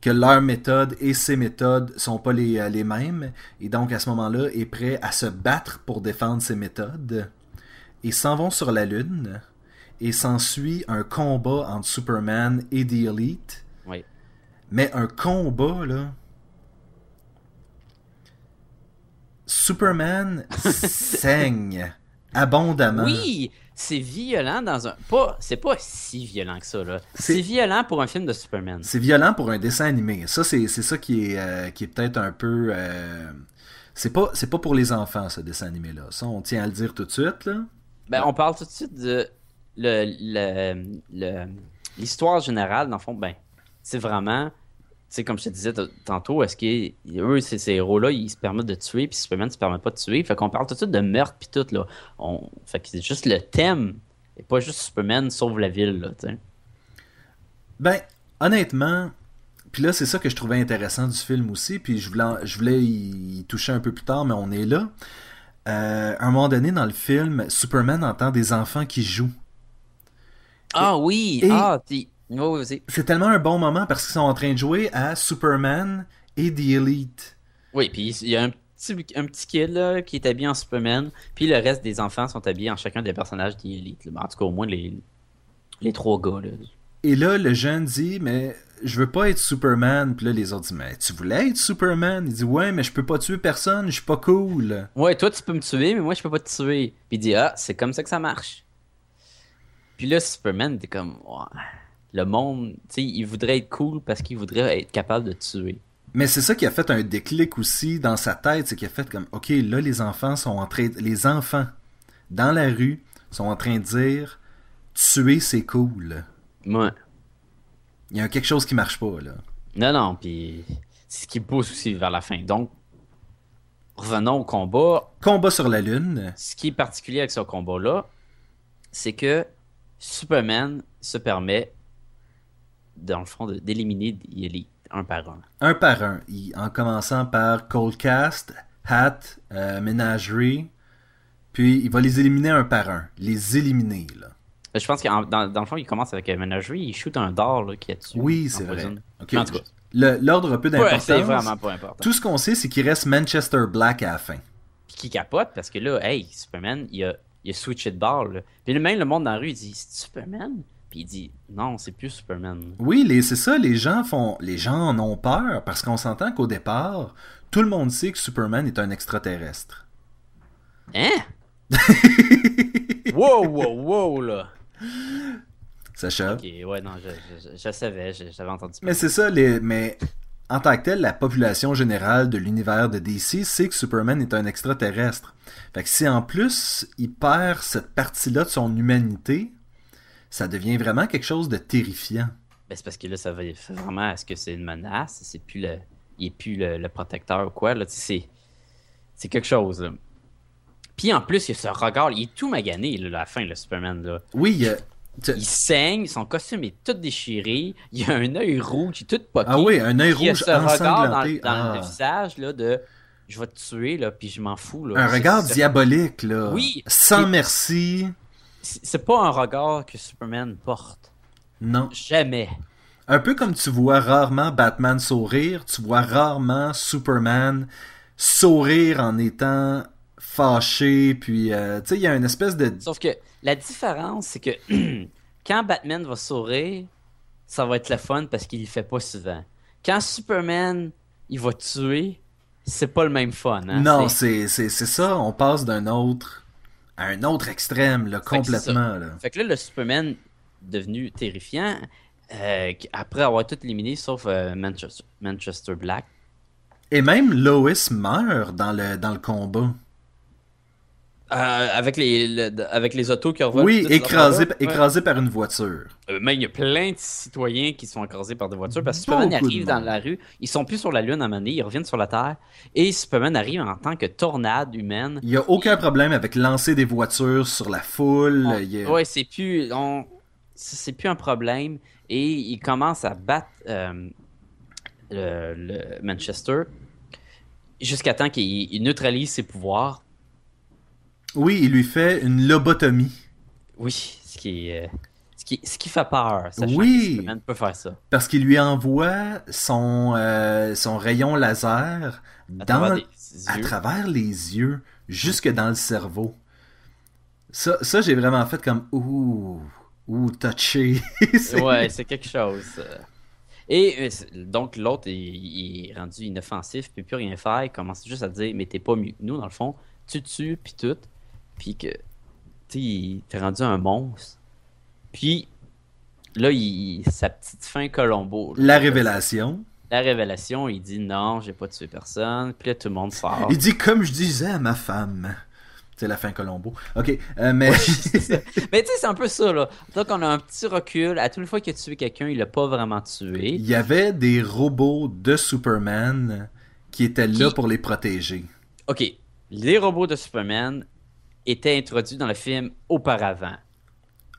Speaker 2: que- que leur méthode et ses méthodes sont pas les, euh, les mêmes, et donc à ce moment-là est prêt à se battre pour défendre ses méthodes, et s'en vont sur la Lune, et s'ensuit un combat entre Superman et The Elite,
Speaker 1: Oui.
Speaker 2: mais un combat, là. Superman saigne abondamment.
Speaker 1: Oui, c'est violent dans un. Pas, c'est pas si violent que ça là.
Speaker 2: C'est-
Speaker 1: violent pour un film de Superman.
Speaker 2: C'est violent pour un dessin animé. Ça, c'est ça qui est, euh, qui est peut-être un peu. euh, C'est pas, c'est pas pour les enfants, ce dessin animé-là. Ça, on tient à le dire tout de suite. Là.
Speaker 1: Ben, on parle tout de suite de le, le- le- l'histoire générale, dans le fond, ben, c'est vraiment, sais, comme je te disais tantôt, est-ce qu'eux, ces, ces héros-là, ils se permettent de tuer, puis Superman ne se permet pas de tuer. Fait qu'on parle tout de suite de meurtre, puis tout, là. On, fait que c'est juste le thème, et pas juste Superman sauve la ville, là, tu sais.
Speaker 2: Ben, honnêtement, puis là, c'est ça que je trouvais intéressant du film aussi, puis je voulais, je voulais y, y toucher un peu plus tard, mais on est là. Euh, à un moment donné, dans le film, Superman entend des enfants qui jouent.
Speaker 1: Ah oui!
Speaker 2: et-
Speaker 1: Ah, t'es-.
Speaker 2: C'est tellement un bon moment parce qu'ils sont en train de jouer à Superman et The Elite.
Speaker 1: Oui, puis il y a un petit, un petit kid là, qui est habillé en Superman, puis le reste des enfants sont habillés en chacun des personnages là. Ben, En tout cas, au moins les, les trois gars. Là.
Speaker 2: Et là, le jeune dit, mais je veux pas être Superman. Puis là, les autres disent, mais tu voulais être Superman? Il dit, ouais, mais je peux pas tuer personne, je suis pas cool.
Speaker 1: Ouais, toi tu peux me tuer, mais moi je peux pas te tuer. Puis il dit, ah, c'est comme ça que ça marche. Puis là, Superman était comme, ouais, le monde, tu sais, il voudrait être cool parce qu'il voudrait être capable de tuer.
Speaker 2: Mais c'est ça qui a fait un déclic aussi dans sa tête, c'est qu'il a fait comme, ok, là, les enfants sont en train, les enfants dans la rue sont en train de dire, tuer c'est cool.
Speaker 1: Ouais.
Speaker 2: Il y a quelque chose qui marche pas là.
Speaker 1: Non, non, puis c'est ce qui pousse aussi vers la fin. Donc, revenons au combat.
Speaker 2: Combat sur la lune.
Speaker 1: Ce qui est particulier avec ce combat-là, c'est que Superman se permet, dans le fond, d'éliminer élites un par un.
Speaker 2: un par un, en commençant par Coldcast, Hat, euh, Menagerie, puis il va les éliminer un par un, les éliminer là.
Speaker 1: Je pense que dans, dans le fond, il commence avec un Menagerie, il shoot un là, qui a tué.
Speaker 2: Oui, c'est vrai.
Speaker 1: empoisonne.
Speaker 2: Ok,
Speaker 1: Mais en tout cas,
Speaker 2: L'ordre a peu
Speaker 1: ouais,
Speaker 2: d'importance.
Speaker 1: c'est vraiment pas important.
Speaker 2: Tout ce qu'on sait, c'est qu'il reste Manchester Black à la fin.
Speaker 1: Puis qui capote parce que là, hey, Superman, il a, il a switché de. Puis le même le monde dans la rue, il dit Superman? Puis il dit Non, c'est plus Superman.
Speaker 2: Oui, c'est ça, les gens font, les gens en ont peur parce qu'on s'entend qu'au départ, tout le monde sait que Superman est un extraterrestre.
Speaker 1: Hein? Wow, wow, wow, là.
Speaker 2: Sacha.
Speaker 1: Ok, ouais, non, je, je, je savais, j'avais entendu.
Speaker 2: Mais c'est ça, les, mais en tant que tel, la population générale de l'univers de DC sait que Superman est un extraterrestre. Fait que si en plus il perd cette partie-là de son humanité, ça devient vraiment quelque chose de terrifiant.
Speaker 1: Ben, c'est parce que là, ça va vraiment est-ce que c'est une menace C'est plus le. Il est plus le, le protecteur ou quoi, là. Tu sais, c'est. C'est quelque chose, là. Puis en plus, il y a ce regard, il est tout magané, là, à la fin, le Superman, là.
Speaker 2: Oui, il y
Speaker 1: saigne, son costume est tout déchiré, il a un œil rouge, il est tout popé.
Speaker 2: ah oui, un œil
Speaker 1: Puis il y a
Speaker 2: rouge
Speaker 1: ce regard dans, dans
Speaker 2: Ah.
Speaker 1: le visage, là, de je vais te tuer, là, puis je m'en fous, là.
Speaker 2: Un regard diabolique, là.
Speaker 1: Oui.
Speaker 2: Sans
Speaker 1: Et-
Speaker 2: merci.
Speaker 1: C'est pas un regard que Superman porte.
Speaker 2: Non.
Speaker 1: Jamais.
Speaker 2: Un peu comme tu vois rarement Batman sourire, tu vois rarement Superman sourire en étant fâché, puis euh, tu sais, il y a une espèce de...
Speaker 1: Sauf que la différence, c'est que quand Batman va sourire, ça va être le fun parce qu'il le fait pas souvent. Quand Superman, il va tuer, c'est pas le même fun. Hein?
Speaker 2: Non,
Speaker 1: c'est
Speaker 2: ça. On passe d'un autre à un autre extrême, là,
Speaker 1: Fait que c'est ça.
Speaker 2: complètement. Là.
Speaker 1: Fait que là, le Superman devenu terrifiant, euh, après avoir tout éliminé sauf euh, Manchester, Manchester Black.
Speaker 2: Et même Lois meurt dans le, dans le combat.
Speaker 1: Euh, avec, les, le- avec les autos qui revolent.
Speaker 2: oui, écrasé.
Speaker 1: Ouais.
Speaker 2: écrasé par une voiture.
Speaker 1: Euh, mais il y a plein de citoyens qui sont écrasés par des voitures parce que Superman arrive dans la rue, ils sont plus sur la lune à un moment donné, ils reviennent sur la Terre et Superman arrive en tant que tornade humaine.
Speaker 2: Il n'y a aucun problème avec lancer des voitures sur la foule.
Speaker 1: On-
Speaker 2: a-
Speaker 1: Ouais, c'est plus on c'est plus un problème et il commence à battre euh, le, le Manchester jusqu'à temps qu'il il neutralise ses pouvoirs.
Speaker 2: Oui, il lui fait une lobotomie.
Speaker 1: Oui, ce qui est, euh, ce qui, ce qui fait peur.
Speaker 2: Oui.
Speaker 1: que peut faire ça.
Speaker 2: Parce qu'il lui envoie son, euh, son rayon laser
Speaker 1: À
Speaker 2: dans,
Speaker 1: travers
Speaker 2: à travers les yeux, jusque dans le cerveau. Ça, ça j'ai vraiment fait comme ouh, ouh, touché.
Speaker 1: Ouais, c'est quelque chose. Et euh, donc l'autre, il, il est rendu inoffensif, puis plus rien faire. Il commence juste à dire, mais t'es pas mieux que nous, dans le fond. Tu tues, puis tout. Puis que, tu sais, il- t'es rendu un monstre. Puis là, il, sa petite fin Colombo. là,
Speaker 2: La révélation.
Speaker 1: La révélation, il dit non, j'ai pas tué personne. Puis là, tout le monde sort.
Speaker 2: Il dit comme je disais à ma femme. C'est la fin Colombo. Ok, euh, mais.
Speaker 1: Mais tu sais, c'est un peu ça, là. Donc, on a un petit recul. À toute fois qu'il a tué quelqu'un, il l'a pas vraiment tué.
Speaker 2: il y avait des robots de Superman qui étaient là pour les protéger.
Speaker 1: OK. Les robots de Superman étaient introduits dans le film auparavant.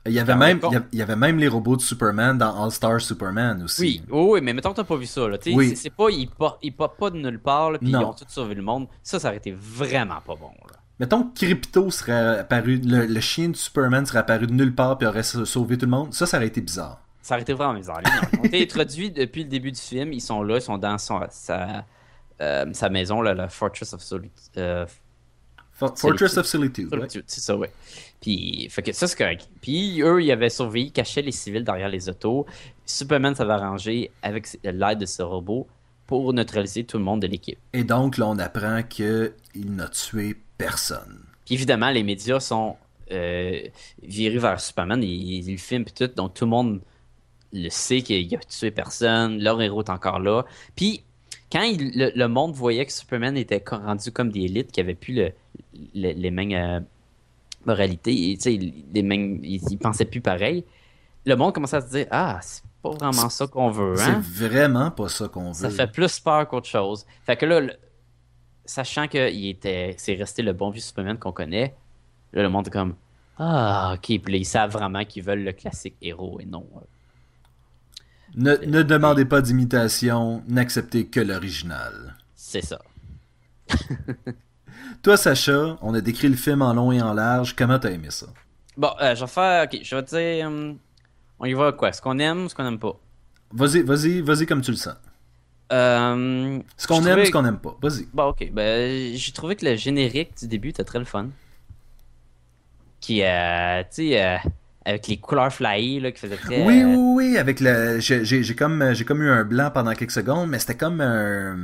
Speaker 2: Il y avait même, il y avait- même les robots de Superman dans All Star Superman aussi.
Speaker 1: Oui, oui, mais mettons que t'as pas vu ça. Là. Tu sais,
Speaker 2: Oui.
Speaker 1: C'est, pas, ils, po- ils popent pas de nulle part, puis ils ont tous sauvé le monde. Ça, ça aurait été vraiment pas bon. Là.
Speaker 2: Mettons que Crypto serait apparu, le, le chien de Superman serait apparu de nulle part puis aurait sa- sauvé tout le monde. Ça, ça aurait été bizarre.
Speaker 1: Ça aurait été vraiment bizarre. Ils ont été introduits depuis le début du film. Ils sont là, ils sont dans son- sa, euh, sa maison, là, la Fortress of Solitude. euh,
Speaker 2: For- Fortress of Solitude. ouais.
Speaker 1: Solitude, c'est ça, ouais. Puis, fait que ça, c'est correct. Puis, eux, ils avaient surveillé, ils cachaient les civils derrière les autos. Superman s'avait arrangé avec l'aide de ce robot pour neutraliser tout le monde de l'équipe.
Speaker 2: Et donc, là, on apprend qu'il n'a tué personne.
Speaker 1: Puis, évidemment, les médias sont euh, virés vers Superman, ils, ils le filment et tout, donc tout le monde le sait qu'il a tué personne, leur héros est encore là. Puis, quand il- le, le monde voyait que Superman était rendu comme des élites, qui avait plus le, le- les mêmes euh, moralités, et, tu sais, les mêmes, ils, ils pensaient plus pareil, le monde commençait à se dire Ah, c'est pas vraiment ça qu'on veut, hein?
Speaker 2: C'est vraiment pas ça qu'on veut.
Speaker 1: Ça fait plus peur qu'autre chose. Fait que là, sachant que il était, c'est resté le bon vieux Superman qu'on connaît, là, le monde est comme Ah, ok. Puis là, ils savent vraiment qu'ils veulent le classique héros et non. euh,
Speaker 2: Ne, ne demandez pas d'imitation, n'acceptez que l'original.
Speaker 1: C'est ça.
Speaker 2: Toi, Sacha, on a décrit le film en long et en large. Comment t'as aimé ça?
Speaker 1: Bon, euh, je vais faire. Ok, je vais te dire. hum, on y va quoi? Ce qu'on aime, ce qu'on aime pas.
Speaker 2: Vas-y, vas-y, vas-y comme tu le sens.
Speaker 1: Euh,
Speaker 2: Ce qu'on aime,
Speaker 1: trouvais-
Speaker 2: ce qu'on aime pas. Vas-y.
Speaker 1: Bon, ok. Ben, j'ai trouvé que le générique du début était très le fun. Qui, euh, tu sais, euh, avec les couleurs flyées, là, qui faisaient très.
Speaker 2: Oui,
Speaker 1: euh,
Speaker 2: oui, oui, avec le. J'ai comme, j'ai comme eu un blanc pendant quelques secondes, mais c'était comme un,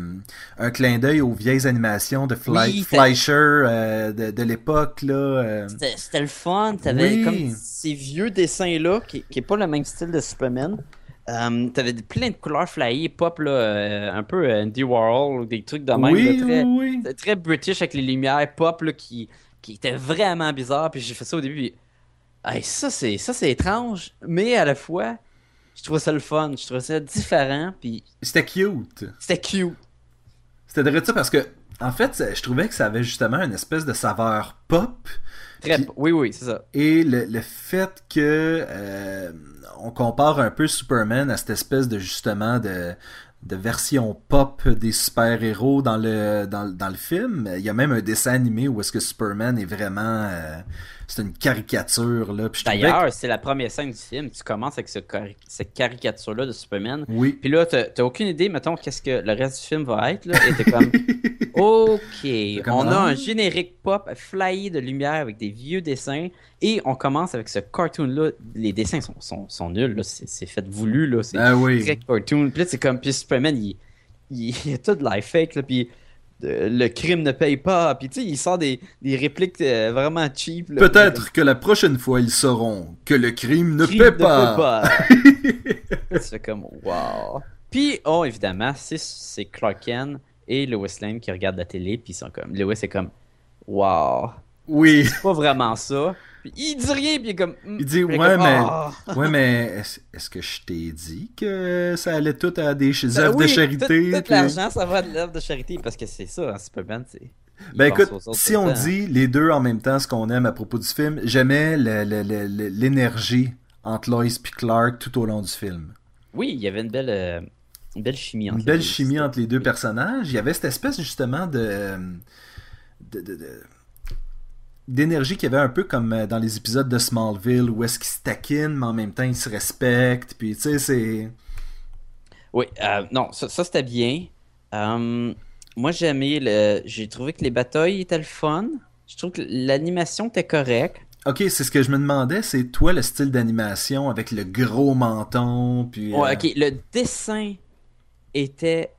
Speaker 2: un clin d'œil aux vieilles animations de Fly-
Speaker 1: Oui,
Speaker 2: Fleischer euh, de, de l'époque, là. euh.
Speaker 1: C'était le fun. T'avais
Speaker 2: Oui.
Speaker 1: comme ces vieux dessins-là, qui, qui est pas le même style de Superman. Euh, T'avais plein de couleurs flyées, pop, là, euh, un peu Andy Warhol, ou des trucs de même.
Speaker 2: oui,
Speaker 1: là, très,
Speaker 2: oui, oui.
Speaker 1: C'était très british avec les lumières pop là, qui, qui étaient vraiment bizarres. Puis j'ai fait ça au début. Puis, hey, ça, c'est ça c'est étrange, mais à la fois, je trouvais ça le fun. Je trouvais ça différent. Puis
Speaker 2: C'était cute.
Speaker 1: c'était cute.
Speaker 2: C'était de ça parce que, en fait, je trouvais que ça avait justement une espèce de saveur pop.
Speaker 1: Très,
Speaker 2: Puis-
Speaker 1: Oui, oui, c'est ça.
Speaker 2: Et le, le fait que euh, on compare un peu Superman à cette espèce de justement de, de version pop des super-héros dans le, dans, dans le film. Il y a même un dessin animé où est-ce que Superman est vraiment euh, c'est une caricature là.
Speaker 1: D'ailleurs,
Speaker 2: que-
Speaker 1: c'est la première scène du film. Tu commences avec ce cari- cette caricature-là de Superman.
Speaker 2: oui.
Speaker 1: Puis là, t'as aucune idée, mettons, qu'est-ce que le reste du film va être. Là, et t'es comme, OK,
Speaker 2: comme,
Speaker 1: on a
Speaker 2: ah.
Speaker 1: un générique pop flyé de lumière avec des vieux dessins. Et on commence avec ce cartoon-là. Les dessins sont, sont, sont nuls, là. C'est fait voulu, là. C'est
Speaker 2: Ah oui.
Speaker 1: très cartoon. Puis là, c'est comme, puis Superman, il, il, a tout de life fake, là. Puis le crime ne paye pas. Puis tu sais, il sort des, des répliques euh, vraiment cheap.
Speaker 2: Peut-être que la prochaine fois ils sauront que le crime ne
Speaker 1: Crime
Speaker 2: paie pas.
Speaker 1: pas. tu fais comme wow. Puis, oh, évidemment, c'est- c'est Clark Kent et Lois Lane qui regardent la télé, puis ils sont comme. Lois est comme wow.
Speaker 2: Oui.
Speaker 1: C'est pas vraiment ça. Puis il dit rien, puis il est comme. hmm.
Speaker 2: Il dit,
Speaker 1: est
Speaker 2: ouais,
Speaker 1: comme,
Speaker 2: mais-
Speaker 1: Ah.
Speaker 2: Ouais, mais est-ce que je t'ai dit que ça allait tout à des
Speaker 1: Ben
Speaker 2: œuvres de charité?
Speaker 1: Tout, tout
Speaker 2: puis-
Speaker 1: l'argent, ça va de l'œuvre de charité, parce que c'est ça, hein, Superman, c'est.
Speaker 2: Ben écoute, si on
Speaker 1: temps.
Speaker 2: dit les deux en même temps ce qu'on aime à propos du film, j'aimais le- le- le- le- l'énergie entre Lois et Clark tout au long du film.
Speaker 1: Oui, il y avait une belle, euh, une belle chimie entre
Speaker 2: Une
Speaker 1: les
Speaker 2: belle
Speaker 1: deux.
Speaker 2: chimie entre les deux personnages. Il y avait cette espèce justement de de- de- de- d'énergie qu'il y avait un peu comme euh, dans les épisodes de Smallville où est-ce qu'ils se taquinent mais en même temps ils se respectent puis tu sais c'est
Speaker 1: Oui, euh, non, ça, ça, c'était bien. Euh, moi, j'ai aimé le. J'ai trouvé que les batailles étaient le fun. Je trouve que l'animation était correcte.
Speaker 2: Ok, c'est ce que je me demandais, c'est toi le style d'animation avec le gros menton, puis...
Speaker 1: Ouais,
Speaker 2: euh,
Speaker 1: ok, le dessin était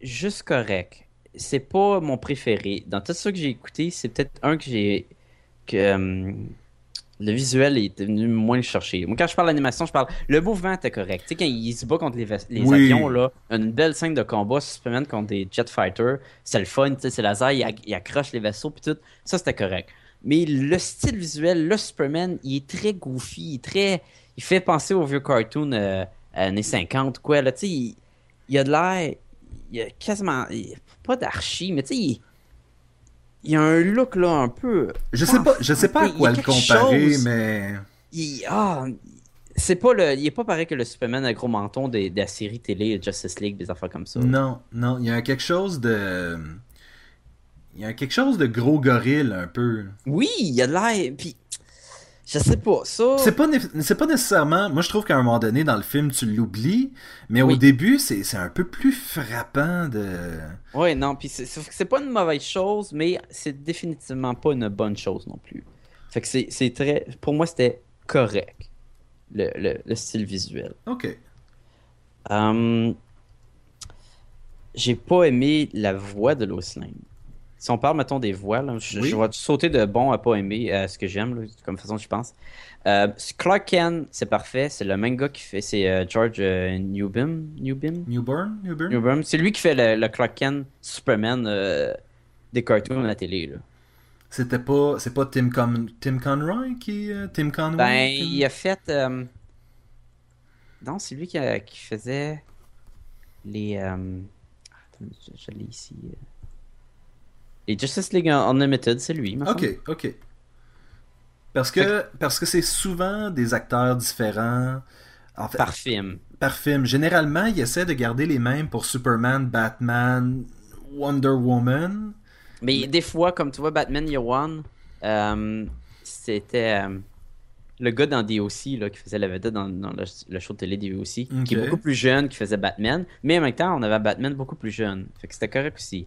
Speaker 1: juste correct. C'est pas mon préféré. Dans tout ça que j'ai écouté, c'est peut-être un que j'ai. Que euh, le visuel est venu moins le chercher. Moi, quand je parle d'animation, je parle. Le mouvement était correct. Tu sais, quand il se bat contre les, vas- les
Speaker 2: Oui.
Speaker 1: avions, là, une belle scène de combat, Superman contre des jet fighters, c'est le fun, tu sais, c'est laser, il, il accroche les vaisseaux, puis tout. Ça, c'était correct. Mais le style visuel, le Superman, il est très goofy, il est très. Il fait penser aux vieux cartoons euh, années 50, quoi. Là, tu sais, il, il a de l'air. Il a quasiment. il- pas d'archi, mais tu sais, il, il a un look là un peu.
Speaker 2: Je sais pas, je sais pas à
Speaker 1: y
Speaker 2: quoi le comparer,
Speaker 1: chose.
Speaker 2: mais...
Speaker 1: Il, ah, c'est pas le. Il est pas pareil que le Superman à gros menton des- de la série télé Justice League, des affaires comme ça.
Speaker 2: Non, non, il y a quelque chose de... Il y a quelque chose de gros gorille, un peu.
Speaker 1: Oui, il a de l'air. Puis, je sais pas, ça.
Speaker 2: C'est pas, c'est pas nécessairement... Moi, je trouve qu'à un moment donné, dans le film, tu l'oublies, mais au début, c'est c'est un peu plus frappant de...
Speaker 1: Ouais, non, puis c'est- c'est pas une mauvaise chose, mais c'est définitivement pas une bonne chose non plus. Fait que c'est c'est très. Pour moi, c'était correct, le, le, le style visuel.
Speaker 2: Ok.
Speaker 1: Hum, J'ai pas aimé la voix de Lois Lane. Si on parle, mettons, des voix, là, je,
Speaker 2: Oui.
Speaker 1: je vais sauter de bon à pas aimer à ce que j'aime, comme façon je pense. Euh, Clark Kent, c'est parfait. C'est le même gars qui fait. C'est euh, George euh, Newbim. Newbim?
Speaker 2: Newburn? Newburn?
Speaker 1: Newbern. C'est lui qui fait le, le Clark Kent Superman euh, des cartoons à la télé. Là.
Speaker 2: C'était pas... C'est pas Tim, Con... Tim Conroy qui... euh, Tim Conway?
Speaker 1: Ben,
Speaker 2: Tim-
Speaker 1: il a fait. euh, Non, c'est lui qui, a- qui faisait les. euh, Attends, je, je l'ai ici. Les Justice League Unlimited, c'est lui. semble.
Speaker 2: Ok, ok. Parce que parce que c'est souvent des acteurs différents. En fait,
Speaker 1: Par film.
Speaker 2: par film. Généralement, ils essaient de garder les mêmes pour Superman, Batman, Wonder Woman.
Speaker 1: Mais des fois, comme tu vois, Batman Year One, euh, c'était euh, le gars dans DOC là, qui faisait la vedette dans, dans le, le show de télé DOC, qui est beaucoup plus jeune, qui faisait Batman. Mais en même temps, on avait Batman beaucoup plus jeune. Fait que c'était correct aussi.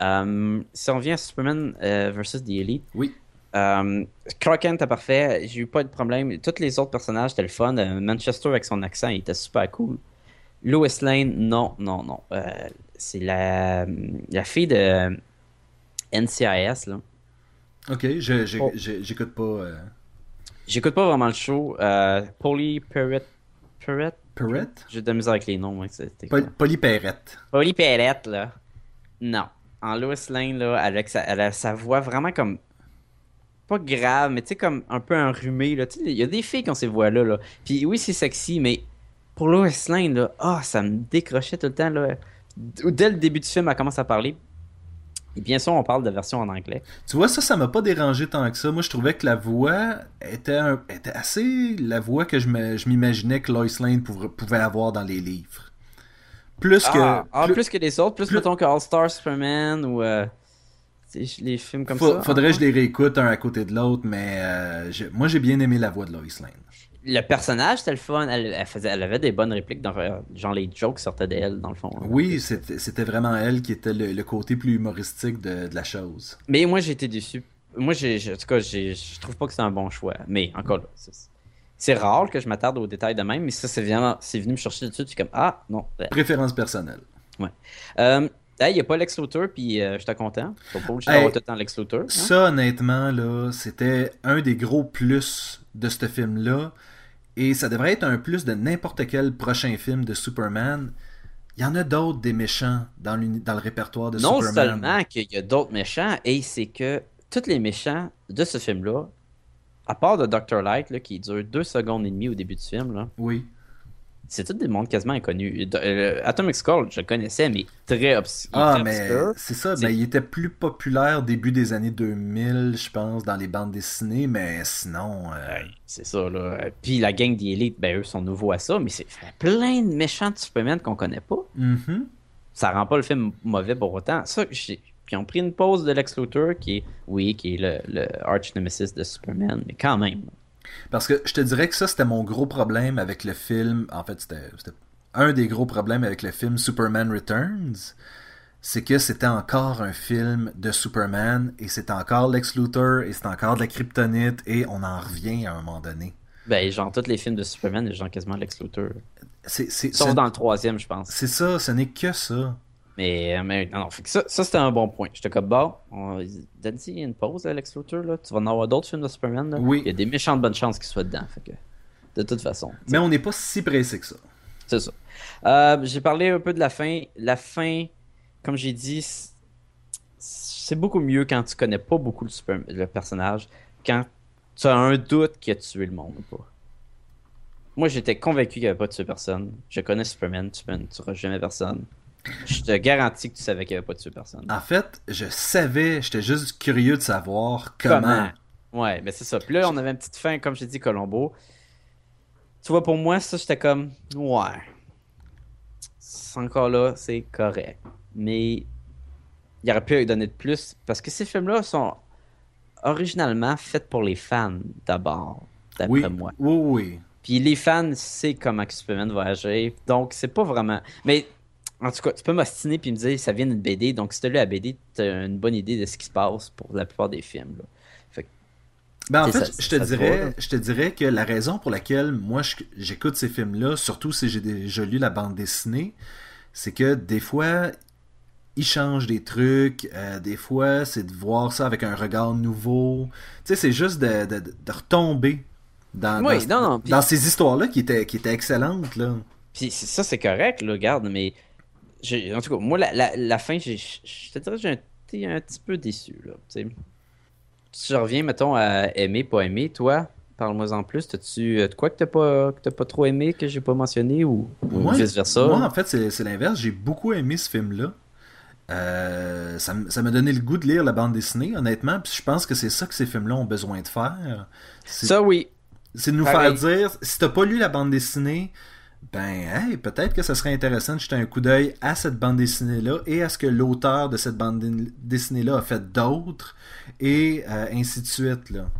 Speaker 1: Euh, si on vient à Superman euh, versus The Elite,
Speaker 2: Oui.
Speaker 1: Clark Kent était parfait, j'ai eu pas de problème. Tous les autres personnages étaient le fun. Euh, Manchester avec son accent, il était super cool. Lois Lane, non, non, non. Euh, c'est la, la fille de NCIS, là.
Speaker 2: Ok,
Speaker 1: Oh.
Speaker 2: j'écoute pas. euh,
Speaker 1: J'écoute pas vraiment le show. Euh, Polly Perrette. Perrette?
Speaker 2: Perrette?
Speaker 1: J'ai de la misère avec les noms.
Speaker 2: Polly Perrette.
Speaker 1: Polly Perrette, là. Non. En Lois Lane, là, avec sa, elle a sa voix vraiment comme. Pas grave, mais tu sais, comme un peu enrhumée, il y a des filles qui ont ces voix-là, là. Puis oui, c'est sexy, mais pour Lois Lane, là, ah, ça me décrochait tout le temps, là. Dès le début du film, elle commence à parler. Et bien sûr, on parle de version en anglais.
Speaker 2: Tu vois, ça, ça m'a pas dérangé tant que ça. Moi, je trouvais que la voix était, était assez la voix que je m'imaginais que Lois Lane pouvait avoir dans les livres. Plus que.
Speaker 1: Ah, ah,
Speaker 2: plus-
Speaker 1: plus, que les autres, plus,
Speaker 2: plus-
Speaker 1: mettons que All-Star Superman ou. euh, les films comme
Speaker 2: Faut-
Speaker 1: ça.
Speaker 2: Faudrait que je les réécoute un à côté de l'autre, mais euh, moi j'ai bien aimé la voix de Lois Lane.
Speaker 1: Le personnage, c'était le fun. Elle, elle faisait, elle avait des bonnes répliques. Dans, genre, les jokes sortaient d'elle, dans le fond. là.
Speaker 2: Oui, c'était vraiment elle qui était le, le côté plus humoristique de, de la chose.
Speaker 1: Mais moi, j'ai été déçu. Moi, j'ai, en tout cas, je trouve pas que c'est un bon choix. Mais encore là, c'est, rare que je m'attarde aux détails de même. Mais ça, c'est vraiment, c'est venu me chercher dessus. Tu es comme, ah, non.
Speaker 2: Préférence personnelle.
Speaker 1: Euh, il n'y a pas Lex Luthor, puis euh, j'étais content. Pas obligé
Speaker 2: Hey,
Speaker 1: tout le temps Lex Luthor. hein?
Speaker 2: Ça, honnêtement, là, c'était un des gros plus de ce film-là. Et ça devrait être un plus de n'importe quel prochain film de Superman. Il y en a d'autres des méchants dans, le répertoire de
Speaker 1: Non
Speaker 2: Superman.
Speaker 1: seulement qu'il y a d'autres méchants, et c'est que tous les méchants de ce film-là, à part de Dr. Light, là, qui dure deux secondes et demie au début du film, là,
Speaker 2: Oui.
Speaker 1: c'est tous des mondes quasiment inconnus. De- euh, Atomic Skull, je le connaissais, mais très, obs- il est
Speaker 2: Ah,
Speaker 1: très
Speaker 2: mais
Speaker 1: obscur.
Speaker 2: c'est ça. Ben, il était plus populaire début des années 2000, je pense, dans les bandes dessinées, mais sinon. euh,
Speaker 1: Ouais, c'est ça, là. Puis la gang d'Elite, ben eux sont nouveaux à ça, mais c'est plein de méchants de Superman qu'on connaît pas.
Speaker 2: mhm.
Speaker 1: Ça rend pas le film mauvais pour autant. Ça, j'ai- Puis ils ont pris une pause de Lex Luthor, qui est, oui, qui est le, le arch nemesis de Superman, mais quand même.
Speaker 2: Parce que je te dirais que ça, c'était mon gros problème avec le film. En fait, c'était un des gros problèmes avec le film Superman Returns. C'est que c'était encore un film de Superman et c'est encore Lex Luthor et c'est encore de la kryptonite et on en revient à un moment donné.
Speaker 1: Ben, genre, tous les films de Superman, les gens quasiment Lex Luthor.
Speaker 2: C'est
Speaker 1: Sauf dans le troisième, je pense.
Speaker 2: c'est ça, ce n'est que ça.
Speaker 1: Mais, euh, mais non, non, fait que ça, ça c'était un bon point. J'étais comme, bon, on... Danny, il y a une pause, à Lex Luthor, là. Tu vas en avoir d'autres films de Superman, là.
Speaker 2: Oui.
Speaker 1: Il y a des méchantes bonnes chances qu'il soit dedans, fait que... De toute façon.
Speaker 2: Mais on n'est pas si pressé que ça.
Speaker 1: C'est ça. Euh, j'ai parlé un peu de la fin. La fin, comme j'ai dit, c'est beaucoup mieux quand tu connais pas beaucoup le, super- le personnage, quand tu as un doute qu'il a tué le monde ou pas. Moi, j'étais convaincu qu'il avait pas tué personne. Je connais Superman, Superman ne tuera jamais personne. Je te garantis que tu savais qu'il avait pas tué personne.
Speaker 2: En fait, je savais, j'étais juste curieux de savoir comment.
Speaker 1: Ouais, mais c'est ça. Puis là, on avait une petite fin, comme j'ai dit, Colombo. Tu vois, pour moi, ça, j'étais comme, ouais. C'est encore là, c'est correct. Mais il aurait pu y donner de plus. Parce que ces films-là sont originalement faits pour les fans, d'abord, d'après
Speaker 2: Oui,
Speaker 1: moi.
Speaker 2: oui, oui.
Speaker 1: Puis les fans savent comment Superman va agir. Donc, c'est pas vraiment. Mais en tout cas, tu peux m'ostiner puis me dire ça vient d'une BD. Donc, si tu as lu la BD, tu as une bonne idée de ce qui se passe pour la plupart des films. là.
Speaker 2: Ben, en fait,
Speaker 1: ça-
Speaker 2: je, te dirais, je te dirais que la raison pour laquelle moi j'écoute ces films-là, surtout si j'ai déjà lu la bande dessinée, c'est que des fois, ils changent des trucs, euh, des fois, c'est de voir ça avec un regard nouveau. Tu sais, c'est juste de, de- de retomber dans,
Speaker 1: Oui,
Speaker 2: dans,
Speaker 1: non, non, puis-
Speaker 2: dans ces histoires-là qui étaient, qui étaient excellentes. Là.
Speaker 1: Puis ça, c'est correct, là, regarde, mais en tout cas, moi, la, la, la fin, j'ai- je te dirais que j'ai un petit peu déçu, là, tu reviens, mettons, à aimer, pas aimer, toi, parle-moi en plus, t'as-tu euh, de quoi que t'as pas, que t'as pas trop aimé, que j'ai pas mentionné, ou, vice-versa?
Speaker 2: Moi, en fait, c'est l'inverse. J'ai beaucoup aimé ce film-là. Euh, ça ça m'a donné le goût de lire la bande dessinée, honnêtement. Puis je pense que c'est ça que ces films-là ont besoin de faire. C'est
Speaker 1: Ça, oui.
Speaker 2: c'est de nous
Speaker 1: pareil.
Speaker 2: faire dire, si t'as pas lu la bande dessinée, ben, hey, peut-être que ça serait intéressant de jeter un coup d'œil à cette bande dessinée-là et à ce que l'auteur de cette bande dessinée-là a fait d'autres et euh, ainsi de suite. Là.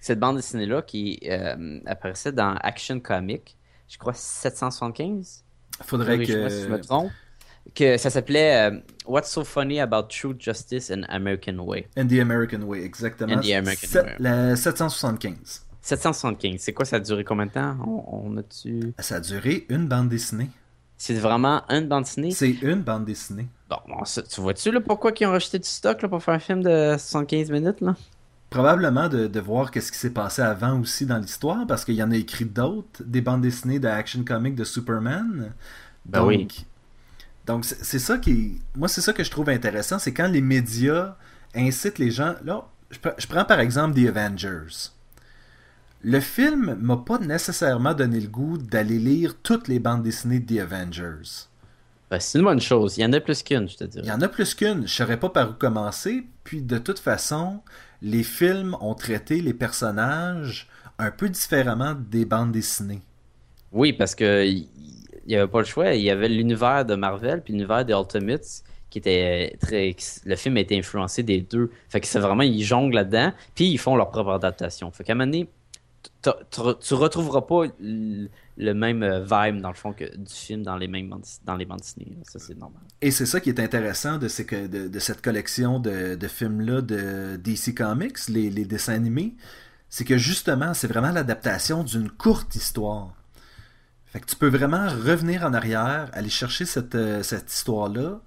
Speaker 1: Cette bande dessinée-là qui euh, apparaissait dans Action Comic, je crois 775.
Speaker 2: Faudrait
Speaker 1: Corrige-moi si je me
Speaker 2: que.
Speaker 1: trompe. Que ça s'appelait euh, What's so funny about true justice and American way?
Speaker 2: And the American Way, exactement.
Speaker 1: And the American Way.
Speaker 2: La 775.
Speaker 1: 775, c'est quoi ça a duré combien de temps? On, on a-tu.
Speaker 2: Ça a duré une bande dessinée.
Speaker 1: C'est vraiment une bande dessinée?
Speaker 2: C'est une bande dessinée.
Speaker 1: Bon, bon, ça- tu vois-tu là, pourquoi ils ont rejeté du stock là, pour faire un film de 75 minutes? Là?
Speaker 2: Probablement de, de voir qu'est-ce qui s'est passé avant aussi dans l'histoire, parce qu'il y en a écrit d'autres, des bandes dessinées de Action Comic de Superman.
Speaker 1: Ben
Speaker 2: donc,
Speaker 1: oui.
Speaker 2: donc c'est ça qui. Moi, c'est ça que je trouve intéressant, c'est quand les médias incitent les gens. Là, je, je prends par exemple The Avengers. Le film m'a pas nécessairement donné le goût d'aller lire toutes les bandes dessinées de The Avengers.
Speaker 1: Ben, c'est une bonne chose. Il y en a plus qu'une, je te
Speaker 2: Il
Speaker 1: dirais.
Speaker 2: y en a plus qu'une. Je saurais pas par où commencer. Puis de toute façon, les films ont traité les personnages un peu différemment des bandes dessinées.
Speaker 1: Oui, parce que il n'y avait pas le choix. Il y avait l'univers de Marvel puis l'univers des Ultimates qui était très. Le film a été influencé des deux. Fait que c'est vraiment, ils jonglent là-dedans, puis ils font leur propre adaptation. Fait qu'à un moment donné, tu retrouveras pas le même euh, vibe dans le fond que du film dans les mêmes bandes, dans les dessinées. Ça c'est normal.
Speaker 2: Et c'est ça qui est intéressant de, cette collection de, films là de DC Comics, les, dessins animés, c'est que justement c'est vraiment l'adaptation d'une courte histoire. Fait que tu peux vraiment revenir en arrière, aller chercher cette, euh, cette histoire-là,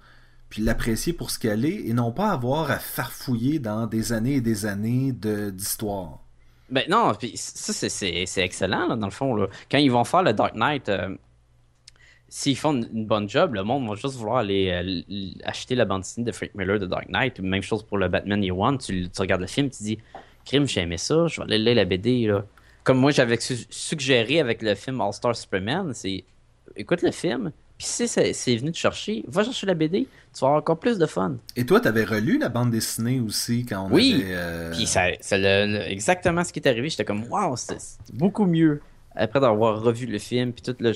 Speaker 2: puis l'apprécier pour ce qu'elle est, et non pas avoir à farfouiller dans des années et des années d'histoire.
Speaker 1: Ben non, puis ça c'est excellent dans le fond. Là. Quand ils vont faire le Dark Knight, euh, s'ils font une, bonne job, le monde va juste vouloir aller euh, acheter la bande dessinée de Frank Miller de Dark Knight. Même chose pour le Batman Year One. Tu, regardes le film, tu dis, crime, j'ai aimé ça, je vais aller lire la BD. Là comme moi j'avais suggéré avec le film All-Star Superman, c'est écoute le film, puis si c'est venu te chercher, va chercher la BD, tu vas avoir encore plus de fun.
Speaker 2: Et toi, tu avais relu la bande dessinée aussi quand on
Speaker 1: oui.
Speaker 2: avait.
Speaker 1: Euh... Puis c'est exactement ce qui est arrivé. J'étais comme, waouh, c'est beaucoup mieux après d'avoir revu le film, puis tout le,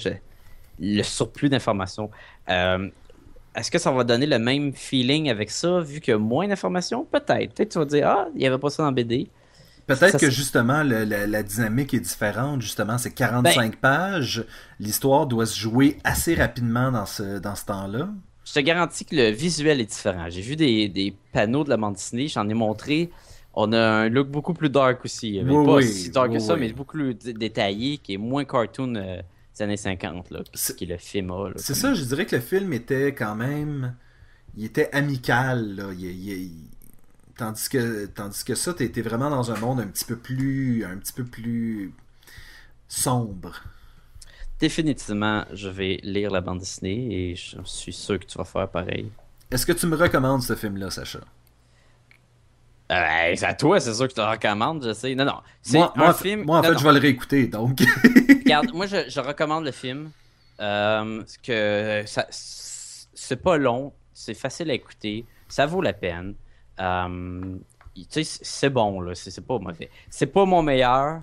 Speaker 1: le surplus d'informations. Euh, est-ce que ça va donner le même feeling avec ça, vu qu'il y a moins d'informations? Peut-être. Peut-être que tu vas dire, ah, il n'y avait pas ça dans BD.
Speaker 2: Peut-être que justement la, dynamique est différente. Justement, c'est 45 ben- pages. L'histoire doit se jouer assez rapidement dans ce, dans ce temps-là.
Speaker 1: Je te garantis que le visuel est différent. J'ai vu des, panneaux de la bande dessinée, j'en ai montré. On a un look beaucoup plus dark aussi. pas oui, si dark que ça, mais beaucoup plus détaillé, qui est moins cartoon euh, des années 50, là, qui, est le film
Speaker 2: C'est ça, je dirais que le film était quand même. Il était amical. Là. il, Tandis que, tandis que ça, t'étais vraiment dans un monde un petit peu plus, un petit peu plus sombre.
Speaker 1: Définitivement, je vais lire la bande dessinée et je suis sûr que tu vas faire pareil.
Speaker 2: Est-ce que tu me recommandes ce film-là, Sacha?
Speaker 1: Euh, c'est à toi, c'est sûr que tu le recommandes, je sais. Non, non.
Speaker 2: C'est moi, un film. Moi, en fait, je vais le réécouter, donc.
Speaker 1: Regarde, moi, je, recommande le film. Euh, que ça, c'est pas long, c'est facile à écouter, ça vaut la peine. Euh, c'est bon, là. C'est pas mauvais. C'est pas mon meilleur.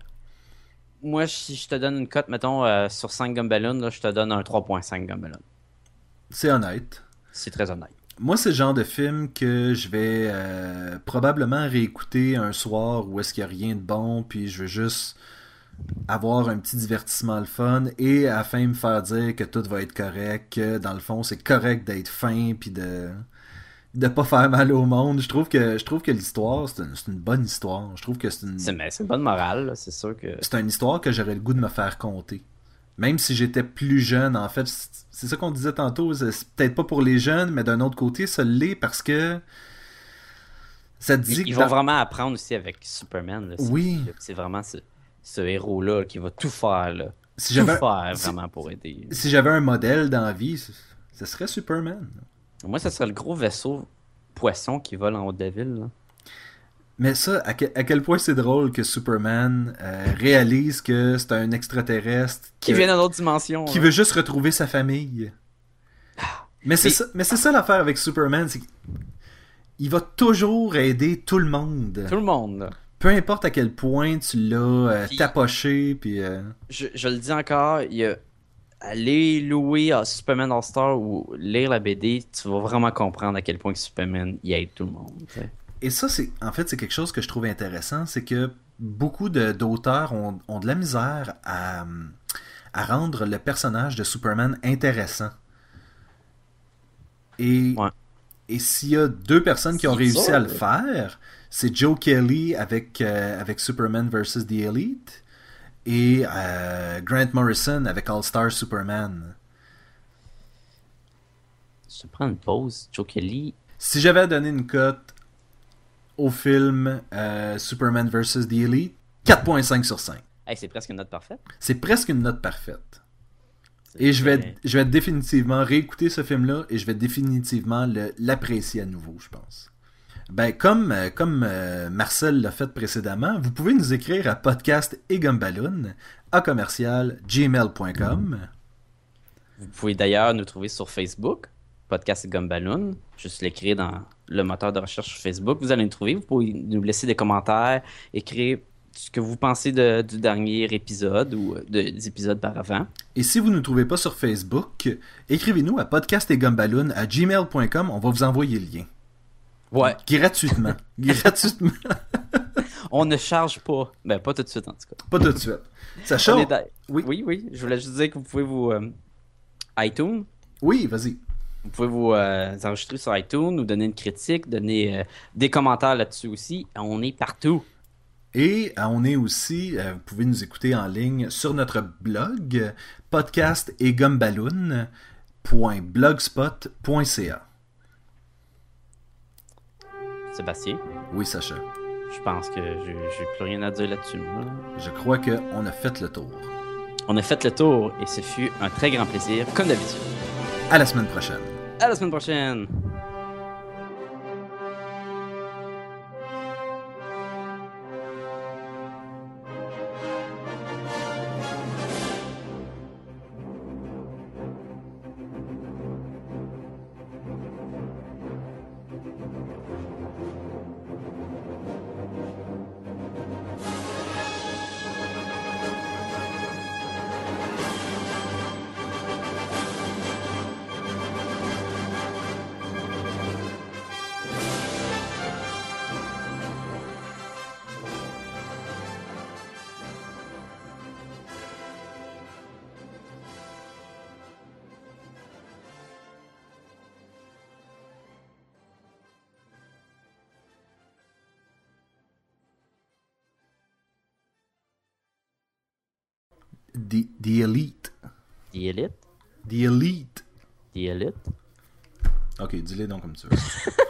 Speaker 1: Moi, si je te donne une cote, mettons, euh, sur 5 Gumballoon, je te donne un 3.5 Gumballoon.
Speaker 2: C'est honnête.
Speaker 1: C'est très honnête.
Speaker 2: Moi, c'est le genre de film que je vais euh, probablement réécouter un soir où est-ce qu'il n'y a rien de bon, puis je veux juste avoir un petit divertissement le fun et afin de me faire dire que tout va être correct, que dans le fond, c'est correct d'être fin, puis de de pas faire mal au monde. Je trouve que je trouve que l'histoire, c'est une, bonne histoire. Je trouve que c'est une.
Speaker 1: C'est une bonne morale, c'est sûr que.
Speaker 2: C'est une histoire que j'aurais le goût de me faire compter. Même si j'étais plus jeune, en fait, c'est ça qu'on disait tantôt, c'est peut-être pas pour les jeunes, mais d'un autre côté, ça l'est parce que
Speaker 1: ça dit Ils, vont vraiment apprendre aussi avec Superman.
Speaker 2: oui.
Speaker 1: C'est vraiment ce, héros-là qui va tout faire. Là. Si tout faire vraiment pour aider.
Speaker 2: Si j'avais un modèle dans la vie, ce serait Superman.
Speaker 1: Moi, ça serait le gros vaisseau poisson qui vole en haut de la ville.
Speaker 2: Mais ça, à, quel point c'est drôle que Superman euh, réalise que c'est un extraterrestre
Speaker 1: qui vient d'une autre dimension.
Speaker 2: Qui veut juste retrouver sa famille. Ah. Mais c'est ça, mais c'est ça l'affaire avec Superman, c'est qu'il va toujours aider tout le monde.
Speaker 1: Tout le monde.
Speaker 2: Peu importe à quel point tu l'as euh, tapoché, puis. Euh,
Speaker 1: je, je, le dis encore, il y a aller louer à Superman All-Star ou lire la BD, tu vas vraiment comprendre à quel point Superman y aide tout le monde.
Speaker 2: Et ça, c'est en fait, c'est quelque chose que je trouve intéressant, c'est que beaucoup d'auteurs ont, ont, de la misère à, à, rendre le personnage de Superman intéressant. Et, et s'il y a deux personnes qui ont réussi à le faire, c'est Joe Kelly avec, euh, avec Superman vs. The Elite et euh, Grant Morrison avec All Star Superman.
Speaker 1: Je prends une pause. Joe Kelly.
Speaker 2: Si j'avais donné une cote au film euh, Superman vs. The Elite, 4.5 sur 5.
Speaker 1: c'est presque une note parfaite.
Speaker 2: C'est presque une note parfaite. Et je vais, je vais définitivement réécouter ce film-là et je vais définitivement l'apprécier à nouveau, je pense. Ben, comme, euh, comme euh, Marcel l'a fait précédemment, vous pouvez nous écrire à podcast et à commercial gmail.com.
Speaker 1: Vous pouvez d'ailleurs nous trouver sur Facebook, podcast et Gumballoon. Juste l'écrire dans le moteur de recherche Facebook. Vous allez nous trouver. Vous pouvez nous laisser des commentaires, écrire ce que vous pensez de- du dernier épisode ou euh, de- des épisodes par avant.
Speaker 2: Et si vous ne nous trouvez pas sur Facebook, écrivez-nous à podcast et gumballoon à gmail.com. On va vous envoyer le lien.
Speaker 1: Ouais.
Speaker 2: Gratuitement. Gratuitement.
Speaker 1: On ne charge pas. Ben, pas tout de suite, en tout cas.
Speaker 2: Pas tout de suite.
Speaker 1: Est d'a-
Speaker 2: oui.
Speaker 1: oui, oui. Je voulais juste dire que vous pouvez vous. euh, iTunes.
Speaker 2: oui, vas-y.
Speaker 1: Vous pouvez vous euh, enregistrer sur iTunes, nous donner une critique, donner euh, des commentaires là-dessus aussi. On est partout.
Speaker 2: Et on est aussi, vous pouvez nous écouter en ligne sur notre blog podcast et gumballoon.blogspot.ca.
Speaker 1: Sébastien,
Speaker 2: Oui, Sacha.
Speaker 1: je pense que j'ai plus rien à dire là-dessus.
Speaker 2: Je crois qu'on a fait le tour.
Speaker 1: On a fait le tour et ce fut un très grand plaisir, comme d'habitude.
Speaker 2: À la semaine prochaine.
Speaker 1: À la semaine prochaine!
Speaker 2: The